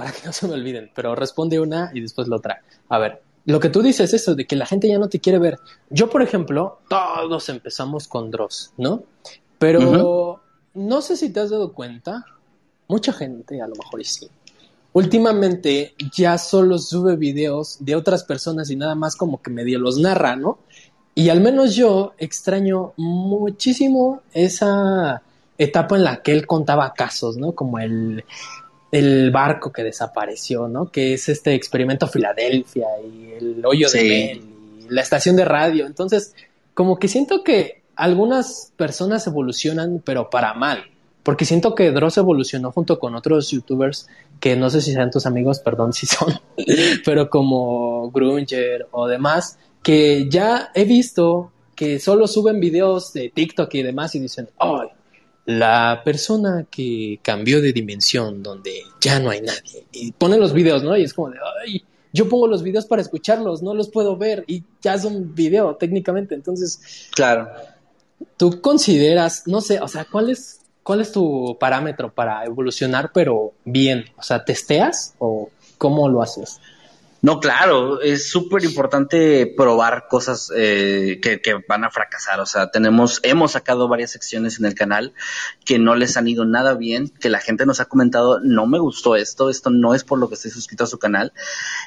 para que no se me olviden, pero responde una y después la otra. A ver, lo que tú dices es eso, de que la gente ya no te quiere ver. Yo, por ejemplo, todos empezamos con Dross, ¿no? Pero no sé si te has dado cuenta, mucha gente a lo mejor sí. Últimamente ya solo sube videos de otras personas y nada más como que medio los narra, ¿no? Y al menos yo extraño muchísimo esa etapa en la que él contaba casos, ¿no? Como el, el barco que desapareció, ¿no? Que es este experimento Filadelfia y el hoyo de Mel y la estación de radio. Entonces, como que siento que algunas personas evolucionan, pero para mal. Porque siento que Dross evolucionó junto con otros youtubers que no sé si sean tus amigos, perdón si son, pero como Grunger o demás, que ya he visto que solo suben videos de TikTok y demás y dicen, ¡ay! La persona que cambió de dimensión donde ya no hay nadie y pone los videos, ¿no? Y es como de, ay, yo pongo los videos para escucharlos, no los puedo ver y ya es un video técnicamente, entonces... Claro. Tú consideras, no sé, o sea, ¿cuál es, cuál es tu parámetro para evolucionar pero bien? O sea, ¿testeas o cómo lo haces? No, claro, es súper importante probar cosas eh, que, van a fracasar. O sea, tenemos, hemos sacado varias secciones en el canal que no les han ido nada bien, que la gente nos ha comentado, no me gustó esto, esto no es por lo que estoy suscrito a su canal.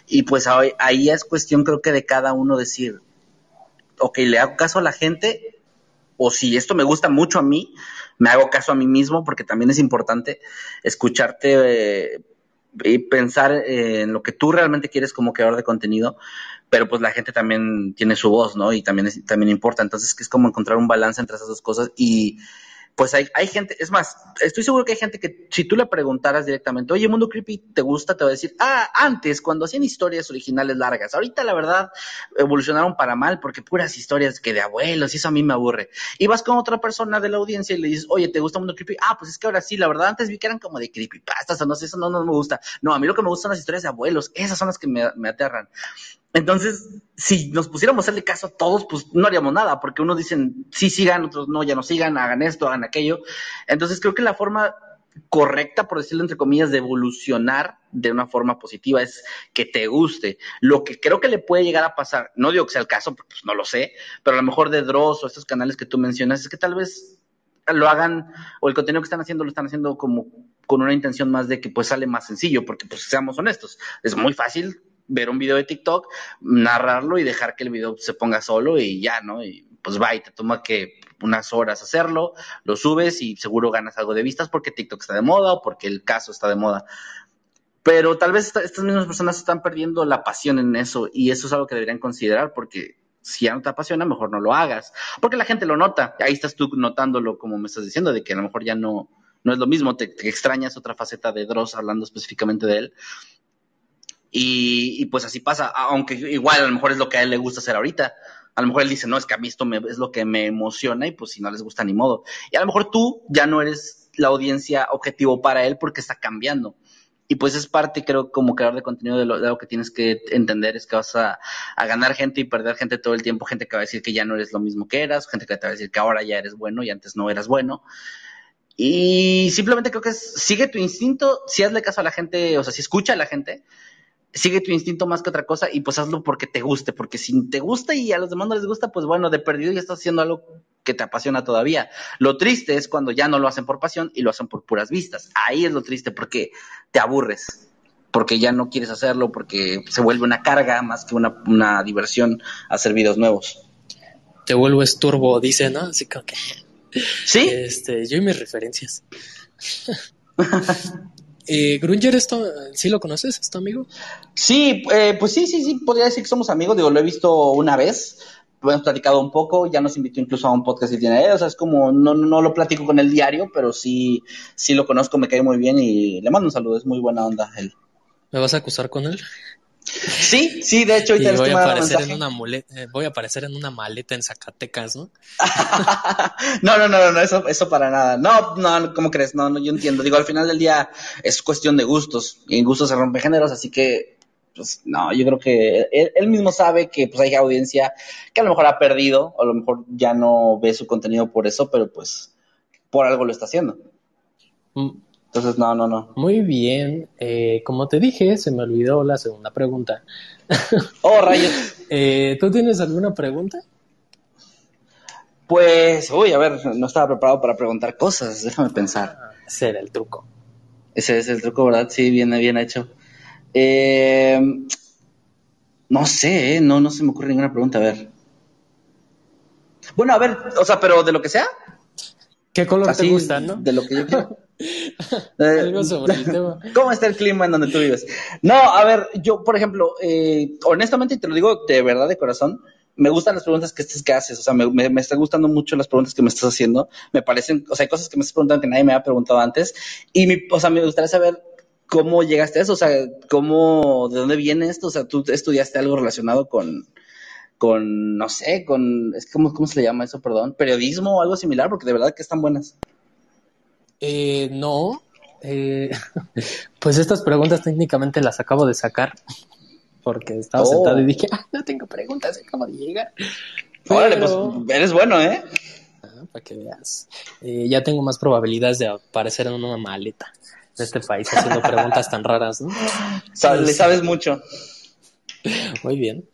Y pues ahí, ahí es cuestión creo que de cada uno decir, ok, le hago caso a la gente, o si esto me gusta mucho a mí, me hago caso a mí mismo, porque también es importante escucharte. Eh, y pensar en lo que tú realmente quieres como creador de contenido, pero pues la gente también tiene su voz, ¿no? Y también, es, también importa. Entonces, que es como encontrar un balance entre esas dos cosas y pues hay, hay gente, es más, estoy seguro que hay gente que si tú le preguntaras directamente, oye, Mundo Creepy, ¿te gusta? Te va a decir, ah, antes, cuando hacían historias originales largas, ahorita la verdad evolucionaron para mal porque puras historias que de abuelos y eso a mí me aburre. Y vas con otra persona de la audiencia y le dices, oye, ¿te gusta Mundo Creepy? Ah, pues es que ahora sí, la verdad antes vi que eran como de creepypastas o no sé, eso no, no me gusta. No, a mí lo que me gustan las historias de abuelos, esas son las que me, me aterran. Entonces, si nos pusiéramos a hacerle caso a todos, pues no haríamos nada, porque unos dicen sí sigan, otros no, ya no sigan, hagan esto, hagan aquello. Entonces, creo que la forma correcta, por decirlo entre comillas, de evolucionar de una forma positiva es que te guste. Lo que creo que le puede llegar a pasar, no digo que sea el caso, pues no lo sé, pero a lo mejor de Dross o estos canales que tú mencionas, es que tal vez lo hagan, o el contenido que están haciendo lo están haciendo como con una intención más de que pues sale más sencillo, porque pues seamos honestos, es muy fácil ver un video de TikTok, narrarlo y dejar que el video se ponga solo y ya, ¿no? Y pues va y te toma que unas horas hacerlo, lo subes y seguro ganas algo de vistas porque TikTok está de moda o porque el caso está de moda. Pero tal vez estas mismas personas están perdiendo la pasión en eso y eso es algo que deberían considerar porque si ya no te apasiona, mejor no lo hagas. Porque la gente lo nota. Ahí estás tú notándolo, como me estás diciendo, de que a lo mejor ya no, no es lo mismo. Te, te extrañas otra faceta de Dross hablando específicamente de él. Y, pues así pasa, aunque igual a lo mejor es lo que a él le gusta hacer ahorita. A lo mejor él dice, no, es que a mí esto me, es lo que me emociona y pues si no les gusta ni modo. Y a lo mejor tú ya no eres la audiencia objetivo para él porque está cambiando. Y pues es parte, creo, como creador de contenido de lo, que tienes que entender es que vas a, ganar gente y perder gente todo el tiempo, gente que va a decir que ya no eres lo mismo que eras, gente que te va a decir que ahora ya eres bueno y antes no eras bueno. Y simplemente creo que sigue tu instinto, si hazle caso a la gente, o sea, si escucha a la gente, sigue tu instinto más que otra cosa y pues hazlo porque te guste, porque si te gusta y a los demás no les gusta, pues bueno, de perdido ya estás haciendo algo que te apasiona todavía. Lo triste es cuando ya no lo hacen por pasión y lo hacen por puras vistas. Ahí es lo triste porque te aburres, porque ya no quieres hacerlo, porque se vuelve una carga más que una, una diversión hacer videos nuevos. Te vuelves turbo, dice, ¿no? Así que... Sí. Este, yo y mis referencias. Eh, Grunger, esto, ¿sí lo conoces, ¿Es tu amigo? Sí, eh, pues sí, sí, sí, podría decir que somos amigos, digo, lo he visto una vez, lo hemos platicado un poco, ya nos invitó incluso a un podcast que tiene él, o sea, es como, no, no lo platico con el diario, pero sí, sí lo conozco, me cae muy bien y le mando un saludo, es muy buena onda él. ¿Me vas a acusar con él? Sí, sí, de hecho, y voy a aparecer en una maleta, eh, voy a aparecer en una maleta en Zacatecas, ¿no? no, no, no, no, eso, eso para nada. No, no, ¿cómo crees? No, no, yo entiendo. Digo, al final del día es cuestión de gustos y en gustos se rompe géneros, así que, pues, no, yo creo que él, mismo sabe que pues hay audiencia que a lo mejor ha perdido, o a lo mejor ya no ve su contenido por eso, pero pues por algo lo está haciendo. Entonces, no, no, no. Muy bien. Eh, como te dije, se me olvidó la segunda pregunta. Oh, rayos. eh, ¿Tú tienes alguna pregunta? Pues, uy, a ver, no estaba preparado para preguntar cosas. Déjame pensar. Ah, ese era el truco. Ese es el truco, ¿verdad? Sí, viene bien hecho. Eh, no sé, ¿eh? no, no se me ocurre ninguna pregunta. A ver. Bueno, a ver, o sea, pero de lo que sea. ¿Qué color te gusta, no? De lo que yo quiero. Algo sobre el tema. ¿Cómo está el clima en donde tú vives? No, a ver, yo, por ejemplo, eh, honestamente, te lo digo de verdad, de corazón, me gustan las preguntas que, que haces, o sea, me, me, están gustando mucho las preguntas que me estás haciendo, me parecen, o sea, hay cosas que me estás preguntando que nadie me ha preguntado antes, y mi, o sea, me gustaría saber cómo llegaste a eso, o sea, cómo, de dónde viene esto, o sea, tú estudiaste algo relacionado con, con, no sé, con, es como, ¿cómo se le llama eso, perdón? Periodismo o algo similar, porque de verdad que están buenas. Eh, no, eh, pues estas preguntas técnicamente las acabo de sacar porque estaba sentado y oh. dije, ah, no tengo preguntas, acabo de llegar. Órale, pues eres bueno, ¿eh? Ah, para que veas. Eh, ya tengo más probabilidades de aparecer en una maleta de este país haciendo preguntas tan raras, ¿no? le sabes mucho. Muy bien.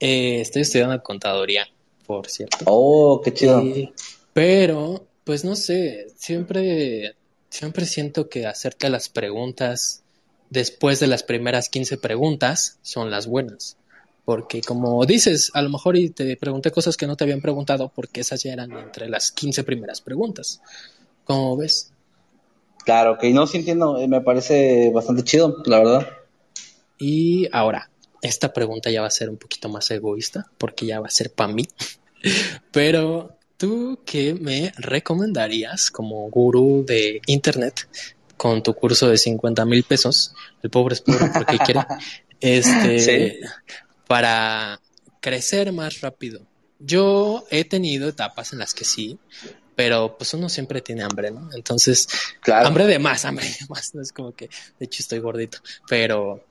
Eh, estoy estudiando contaduría, por cierto. Oh, qué chido. pero, pues no sé, siempre, siempre siento que hacerte las preguntas después de las primeras 15 preguntas son las buenas. Porque como dices, a lo mejor y te pregunté cosas que no te habían preguntado porque esas ya eran entre las 15 primeras preguntas. ¿Cómo ves? Claro, que no, sí entiendo, eh, me parece bastante chido, la verdad. Y ahora, esta pregunta ya va a ser un poquito más egoísta porque ya va a ser para mí. Pero tú qué me recomendarías como gurú de internet con tu curso de 50 mil pesos, el pobre es pobre porque quiere, este, para crecer más rápido. Yo he tenido etapas en las que sí, pero pues uno siempre tiene hambre, ¿no? Entonces, hambre de más, hambre de más, no es como que, de hecho estoy gordito, pero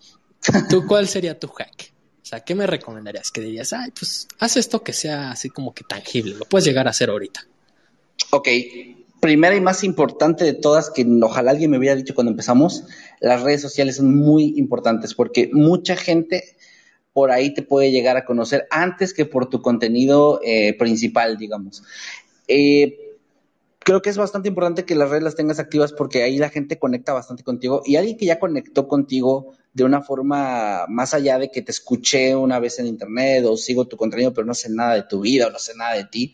¿Tú cuál sería tu hack? O sea, ¿qué me recomendarías? Que dirías, ay, pues haz esto que sea así como que tangible, lo puedes llegar a hacer ahorita. Ok, primera y más importante de todas, que ojalá alguien me hubiera dicho cuando empezamos, las redes sociales son muy importantes porque mucha gente por ahí te puede llegar a conocer antes que por tu contenido eh, principal, digamos. Eh, creo que es bastante importante que las redes las tengas activas porque ahí la gente conecta bastante contigo y alguien que ya conectó contigo de una forma más allá de que te escuché una vez en internet o sigo tu contenido pero no sé nada de tu vida o no sé nada de ti,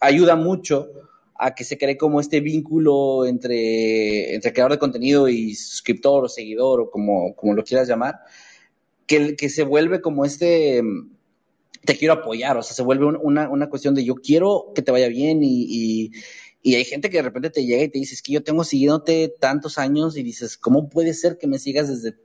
ayuda mucho a que se cree como este vínculo entre, entre creador de contenido y suscriptor o seguidor o como, como lo quieras llamar, que, que se vuelve como este te quiero apoyar, o sea, se vuelve una, una cuestión de yo quiero que te vaya bien y y hay gente que de repente te llega y te dice, es que yo tengo siguiéndote tantos años y dices, ¿cómo puede ser que me sigas desde,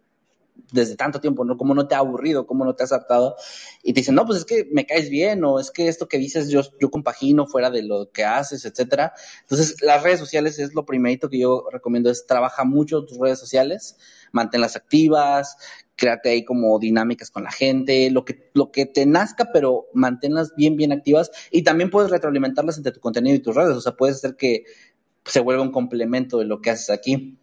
desde tanto tiempo? ¿no? ¿Cómo no te ha aburrido? ¿Cómo no te has adaptado? Y te dicen, no, pues es que me caes bien o es que esto que dices yo, yo compagino fuera de lo que haces, etcétera. Entonces, las redes sociales es lo primerito que yo recomiendo, es trabaja mucho tus redes sociales, manténlas activas, créate ahí como dinámicas con la gente, lo que, lo que te nazca, pero manténlas bien, bien activas y también puedes retroalimentarlas entre tu contenido y tus redes, o sea, puedes hacer que se vuelva un complemento de lo que haces aquí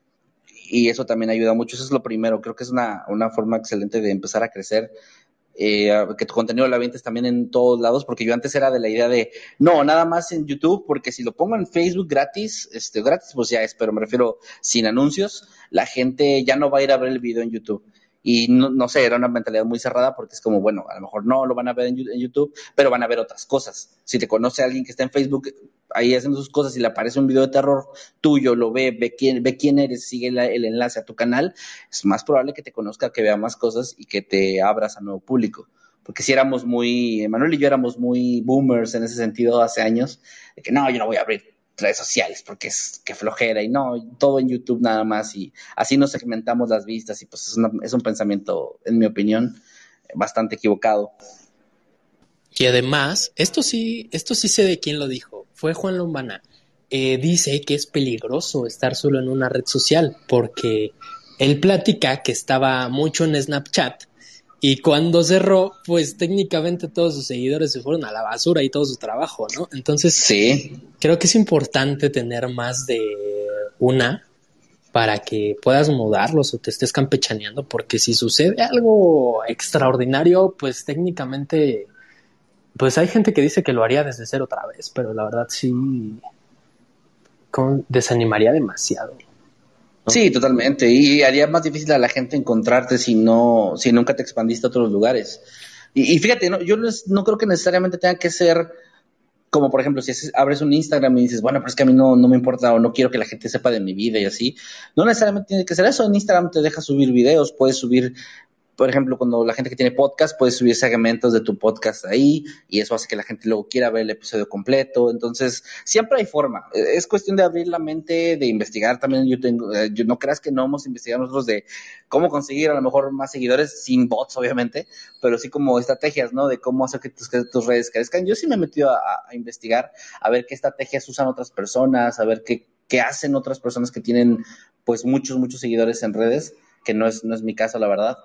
y eso también ayuda mucho, eso es lo primero, creo que es una, una forma excelente de empezar a crecer. Eh, que tu contenido lo avientes también en todos lados, porque yo antes era de la idea de, no, nada más en YouTube, porque si lo pongo en Facebook gratis, este, gratis, pues ya es, pero me refiero sin anuncios, la gente ya no va a ir a ver el video en YouTube y no, no, sé, era una mentalidad muy cerrada porque es como, bueno, a lo mejor no lo van a ver en, YouTube, pero van a ver otras cosas. Si te conoce alguien que está en Facebook ahí haciendo sus cosas y le aparece un video de terror tuyo, lo ve, ve quién, ve quién eres, sigue el enlace a tu canal, es más probable que te conozca, que vea más cosas y que te abras a nuevo público. Porque si éramos muy, Manuel y yo éramos muy boomers en ese sentido hace años, de que no, yo no voy a abrir redes sociales porque es que flojera y no, todo en YouTube nada más y así nos segmentamos las vistas y pues es, es un pensamiento, en mi opinión, bastante equivocado. Y además, esto sí, esto sí sé de quién lo dijo, fue Juan Lombana. Eh, dice que es peligroso estar solo en una red social porque él platica que estaba mucho en Snapchat y cuando cerró, pues técnicamente todos sus seguidores se fueron a la basura y todo su trabajo, ¿no? Entonces, sí. creo que es importante tener más de una para que puedas mudarlos o te estés campechaneando, porque si sucede algo extraordinario, pues técnicamente, pues hay gente que dice que lo haría desde cero otra vez, pero la verdad sí desanimaría demasiado. Sí, totalmente. Y haría más difícil a la gente encontrarte si no, si nunca te expandiste a otros lugares. Y, fíjate, no, yo no, creo que necesariamente tenga que ser como por ejemplo, si abres un Instagram y dices, bueno, pero es que a mí no, no me importa o no quiero que la gente sepa de mi vida y así, no necesariamente tiene que ser eso. En Instagram te deja subir videos, puedes subir por ejemplo, cuando la gente que tiene podcast puede subir segmentos de tu podcast ahí y eso hace que la gente luego quiera ver el episodio completo. Entonces, siempre hay forma. E, es cuestión de abrir la mente, de investigar también. Yo tengo, eh, yo no creas que no hemos investigado nosotros de cómo conseguir a lo mejor más seguidores sin bots, obviamente, pero sí como estrategias, ¿no? De cómo hacer que tus, redes crezcan. Yo sí me he metido a, investigar, a ver qué estrategias usan otras personas, a ver qué, qué hacen otras personas que tienen pues muchos, muchos seguidores en redes, que no es, no es mi caso, la verdad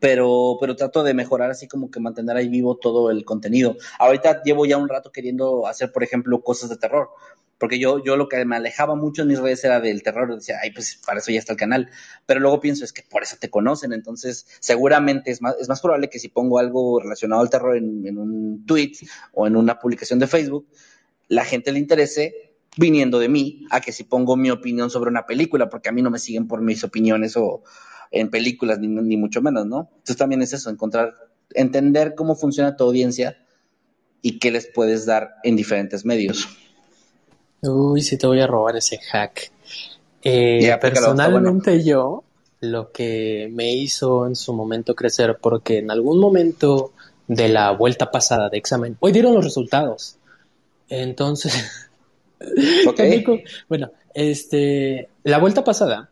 pero, pero trato de mejorar así como que mantener ahí vivo todo el contenido. Ahorita llevo ya un rato queriendo hacer, por ejemplo, cosas de terror, porque yo, yo lo que me alejaba mucho en mis redes era del terror, decía, ay, pues para eso ya está el canal, pero luego pienso, es que por eso te conocen, entonces seguramente es más, es más probable que si pongo algo relacionado al terror en, en un tweet o en una publicación de Facebook, la gente le interese viniendo de mí a que si pongo mi opinión sobre una película, porque a mí no me siguen por mis opiniones o, en películas, ni, ni mucho menos, ¿no? Entonces también es eso, encontrar, entender cómo funciona tu audiencia y qué les puedes dar en diferentes medios. Uy, si te voy a robar ese hack. Eh, personalmente yo, lo que me hizo en su momento crecer, porque en algún momento de la vuelta pasada de examen, hoy dieron los resultados. Entonces, okay. bueno, este, la vuelta pasada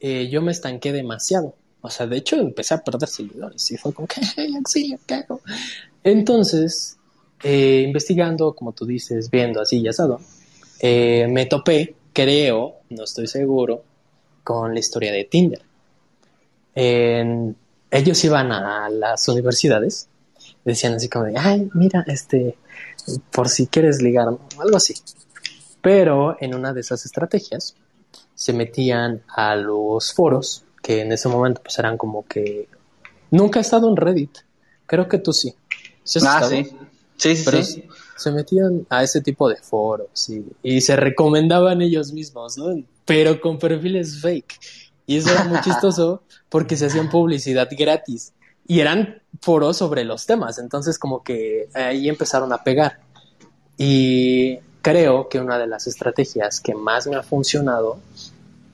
eh, yo me estanqué demasiado. O sea, de hecho empecé a perder seguidores y fue como que, auxilio, ¿qué hago? Entonces, eh, investigando, como tú dices, viendo así y asado, eh, me topé, creo, no estoy seguro, con la historia de Tinder. ellos iban a las universidades, decían así como de, ay, mira, este, por si quieres ligar, algo así. Pero en una de esas estrategias, se metían a los foros, que en ese momento pues eran como que... Nunca he estado en Reddit, creo que tú sí. ah, sí. Sí, sí, Se metían a ese tipo de foros y, se recomendaban ellos mismos, ¿no? Pero con perfiles fake. Y eso era muy chistoso porque se hacían publicidad gratis y eran foros sobre los temas. Entonces, como que ahí empezaron a pegar. Y creo que una de las estrategias que más me ha funcionado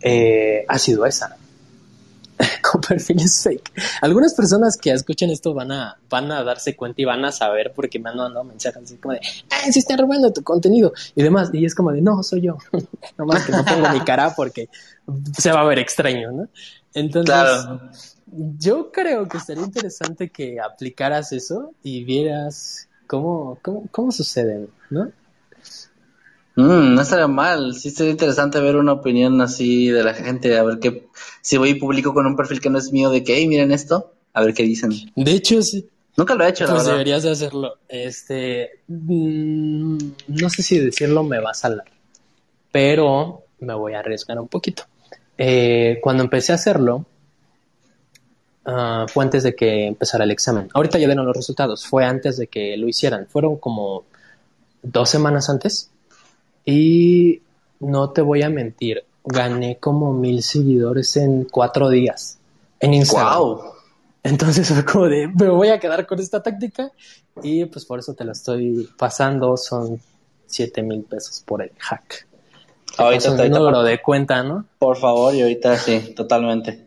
eh, ha sido esa. con perfiles fake. Algunas personas que escuchen esto van a, van a darse cuenta y van a saber porque me han mandado mensajes así como de, ¡ay, se están robando tu contenido! Y demás. Y es como de, no, soy yo. Nomás que no pongo mi cara porque se va a ver extraño, ¿no? Entonces, yo creo que sería interesante que aplicaras eso y vieras cómo, cómo, cómo suceden, ¿no? Mm, no estaría mal, sí sería interesante ver una opinión así de la gente, a ver qué, si voy y publico con un perfil que no es mío de que, hey, miren esto, a ver qué dicen. De hecho, sí. Nunca lo he hecho, Pues deberías de hacerlo. Este, mm, no sé si decirlo me va a salar, pero me voy a arriesgar un poquito. Eh, cuando empecé a hacerlo, uh, fue antes de que empezara el examen. Ahorita ya dieron los resultados, fue antes de que lo hicieran. Fueron como dos semanas antes y no te voy a mentir, gané como mil seguidores en cuatro días en Instagram. Wow. Entonces fue como de, me voy a quedar con esta táctica y pues por eso te la estoy pasando, son siete mil pesos por el hack. Ahorita un número de cuenta, ¿no? Por favor, y ahorita sí, totalmente.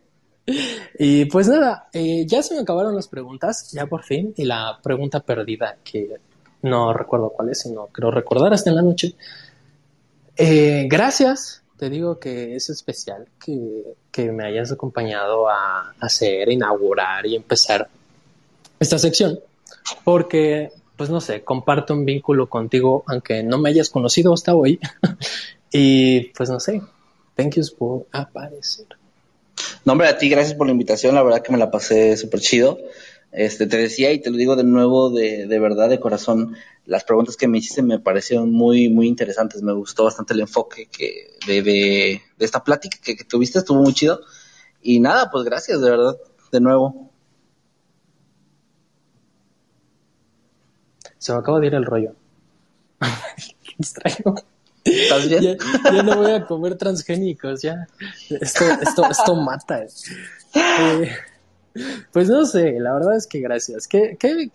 Y pues nada, eh, ya se me acabaron las preguntas, ya por fin, y la pregunta perdida, que no recuerdo cuál es, sino creo recordar hasta en la noche, Eh, gracias, te digo que es especial que, que me hayas acompañado a hacer, inaugurar y empezar esta sección, porque, pues no sé, comparto un vínculo contigo, aunque no me hayas conocido hasta hoy, y pues no sé, thank you por aparecer. No, hombre, a ti gracias por la invitación, la verdad que me la pasé súper chido. Este, te decía y te lo digo de nuevo de, de, verdad, de corazón, las preguntas que me hiciste me parecieron muy, muy interesantes. Me gustó bastante el enfoque que de, de, de esta plática que, que, tuviste, estuvo muy chido. Y nada, pues gracias, de verdad, de nuevo. Se me acaba de ir el rollo. Distraigo. ¿Estás? Ya, no voy a comer transgénicos, ya. Esto, esto, esto mata. Eh, pues no sé, la verdad es que gracias. ¿Qué, qué,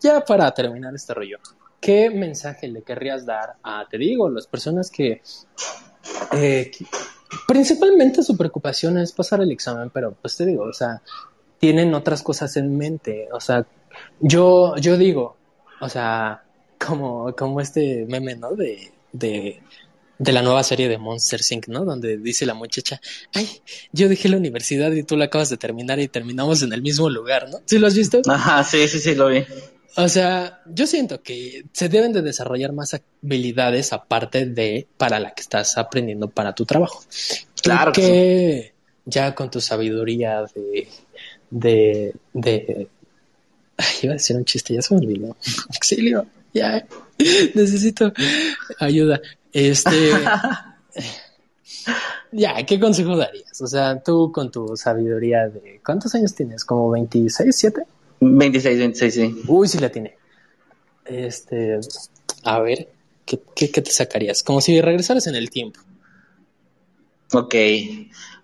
ya para terminar este rollo, ¿qué mensaje le querrías dar a, te digo, las personas que, eh, que principalmente su preocupación es pasar el examen, pero pues te digo, o sea, tienen otras cosas en mente, o sea, yo, yo digo, o sea, como, como este meme, ¿no? De, de, de la nueva serie de Monster Inc., ¿no? Donde dice la muchacha, ay, yo dejé la universidad y tú la acabas de terminar y terminamos en el mismo lugar, ¿no? ¿Sí lo has visto? Ajá, sí, sí, sí, lo vi. O sea, yo siento que se deben de desarrollar más habilidades aparte de para la que estás aprendiendo para tu trabajo. Claro. Que sí. ya con tu sabiduría de, de, de, ay, iba a decir un chiste, ya se me olvidó. Auxilio, ya, necesito ayuda. Este, ya, ¿qué consejo darías? O sea, tú con tu sabiduría de, ¿cuántos años tienes? ¿Como 26, 7? 26, 26, sí. Uy, sí la tiene. Este, a ver, ¿qué, qué, qué te sacarías? Como si regresaras en el tiempo. Ok,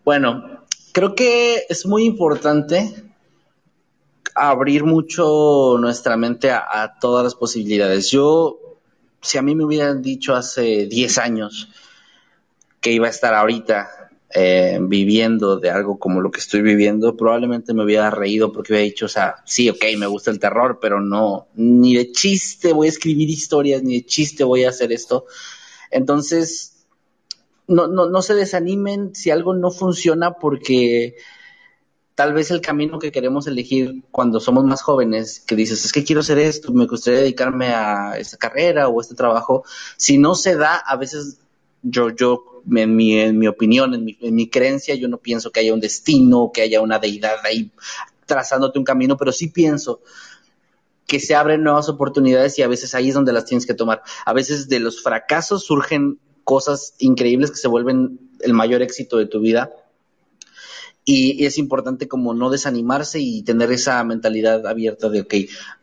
bueno, creo que es muy importante abrir mucho nuestra mente a, todas las posibilidades. Yo, si a mí me hubieran dicho hace 10 años que iba a estar ahorita eh, viviendo de algo como lo que estoy viviendo, probablemente me hubiera reído porque hubiera dicho, o sea, sí, ok, me gusta el terror, pero no, ni de chiste voy a escribir historias, ni de chiste voy a hacer esto. Entonces, no, no, no se desanimen si algo no funciona porque tal vez el camino que queremos elegir cuando somos más jóvenes, que dices, es que quiero hacer esto, me gustaría dedicarme a esta carrera o a este trabajo, si no se da, a veces yo, yo, en mi, en mi opinión, en mi, en mi creencia, yo no pienso que haya un destino, que haya una deidad ahí trazándote un camino, pero sí pienso que se abren nuevas oportunidades y a veces ahí es donde las tienes que tomar. A veces de los fracasos surgen cosas increíbles que se vuelven el mayor éxito de tu vida. Y, es importante como no desanimarse y tener esa mentalidad abierta de, ok,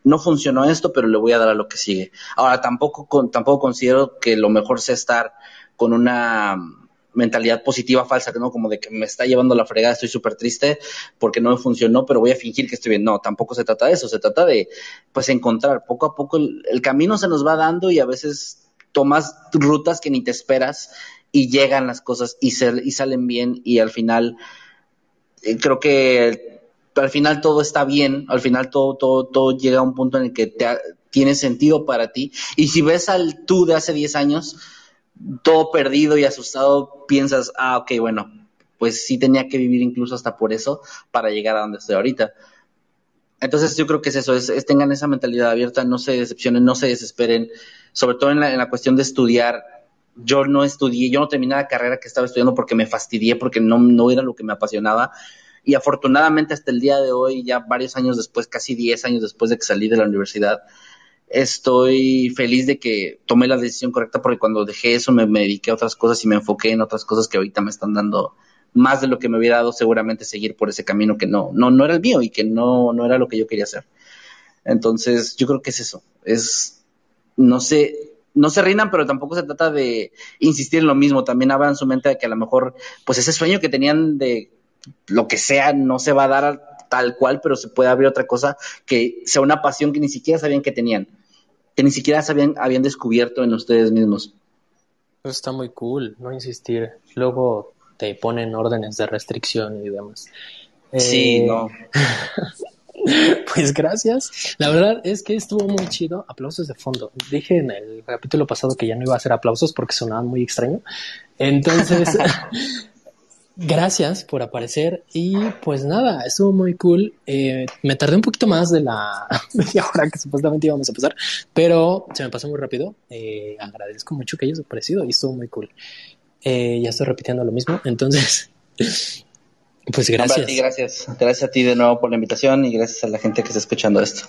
no funcionó esto, pero le voy a dar a lo que sigue. Ahora, tampoco, con, tampoco considero que lo mejor sea estar con una mentalidad positiva falsa, ¿no? Como de que me está llevando la fregada, estoy súper triste porque no me funcionó, pero voy a fingir que estoy bien. No, tampoco se trata de eso, se trata de, pues, encontrar poco a poco el, el camino se nos va dando y a veces tomas rutas que ni te esperas y llegan las cosas y, se, y salen bien y al final creo que al final todo está bien, al final todo, todo, todo llega a un punto en el que te, tiene sentido para ti y si ves al tú de hace 10 años, todo perdido y asustado, piensas, ah, ok, bueno, pues sí tenía que vivir incluso hasta por eso para llegar a donde estoy ahorita. Entonces yo creo que es eso, es, es tengan esa mentalidad abierta, no se decepcionen, no se desesperen, sobre todo en la, en la cuestión de estudiar. Yo no estudié, yo no terminé la carrera que estaba estudiando porque me fastidié, porque no, no era lo que me apasionaba. Y afortunadamente hasta el día de hoy, ya varios años después, casi 10 años después de que salí de la universidad, estoy feliz de que tomé la decisión correcta porque cuando dejé eso me, me, dediqué a otras cosas y me enfoqué en otras cosas que ahorita me están dando más de lo que me hubiera dado seguramente seguir por ese camino que no, no, no era el mío y que no, no era lo que yo quería hacer. Entonces, yo creo que es eso. Es, no sé, no se rindan, pero tampoco se trata de insistir en lo mismo. También abran su mente de que a lo mejor, pues ese sueño que tenían de lo que sea no se va a dar tal cual, pero se puede abrir otra cosa que sea una pasión que ni siquiera sabían que tenían, que ni siquiera sabían, habían descubierto en ustedes mismos. Eso está muy cool, no insistir. Luego te ponen órdenes de restricción y demás. Sí, eh... no. Pues gracias. La verdad es que estuvo muy chido. Aplausos de fondo. Dije en el capítulo pasado que ya no iba a hacer aplausos porque sonaban muy extraño. Entonces, gracias por aparecer. Y pues nada, estuvo muy cool. Eh, me tardé un poquito más de la media hora que supuestamente íbamos a pasar, pero se me pasó muy rápido. Eh, agradezco mucho que hayas aparecido y estuvo muy cool. Eh, ya estoy repitiendo lo mismo. Entonces, pues gracias. gracias. Gracias a ti de nuevo por la invitación y gracias a la gente que está escuchando esto.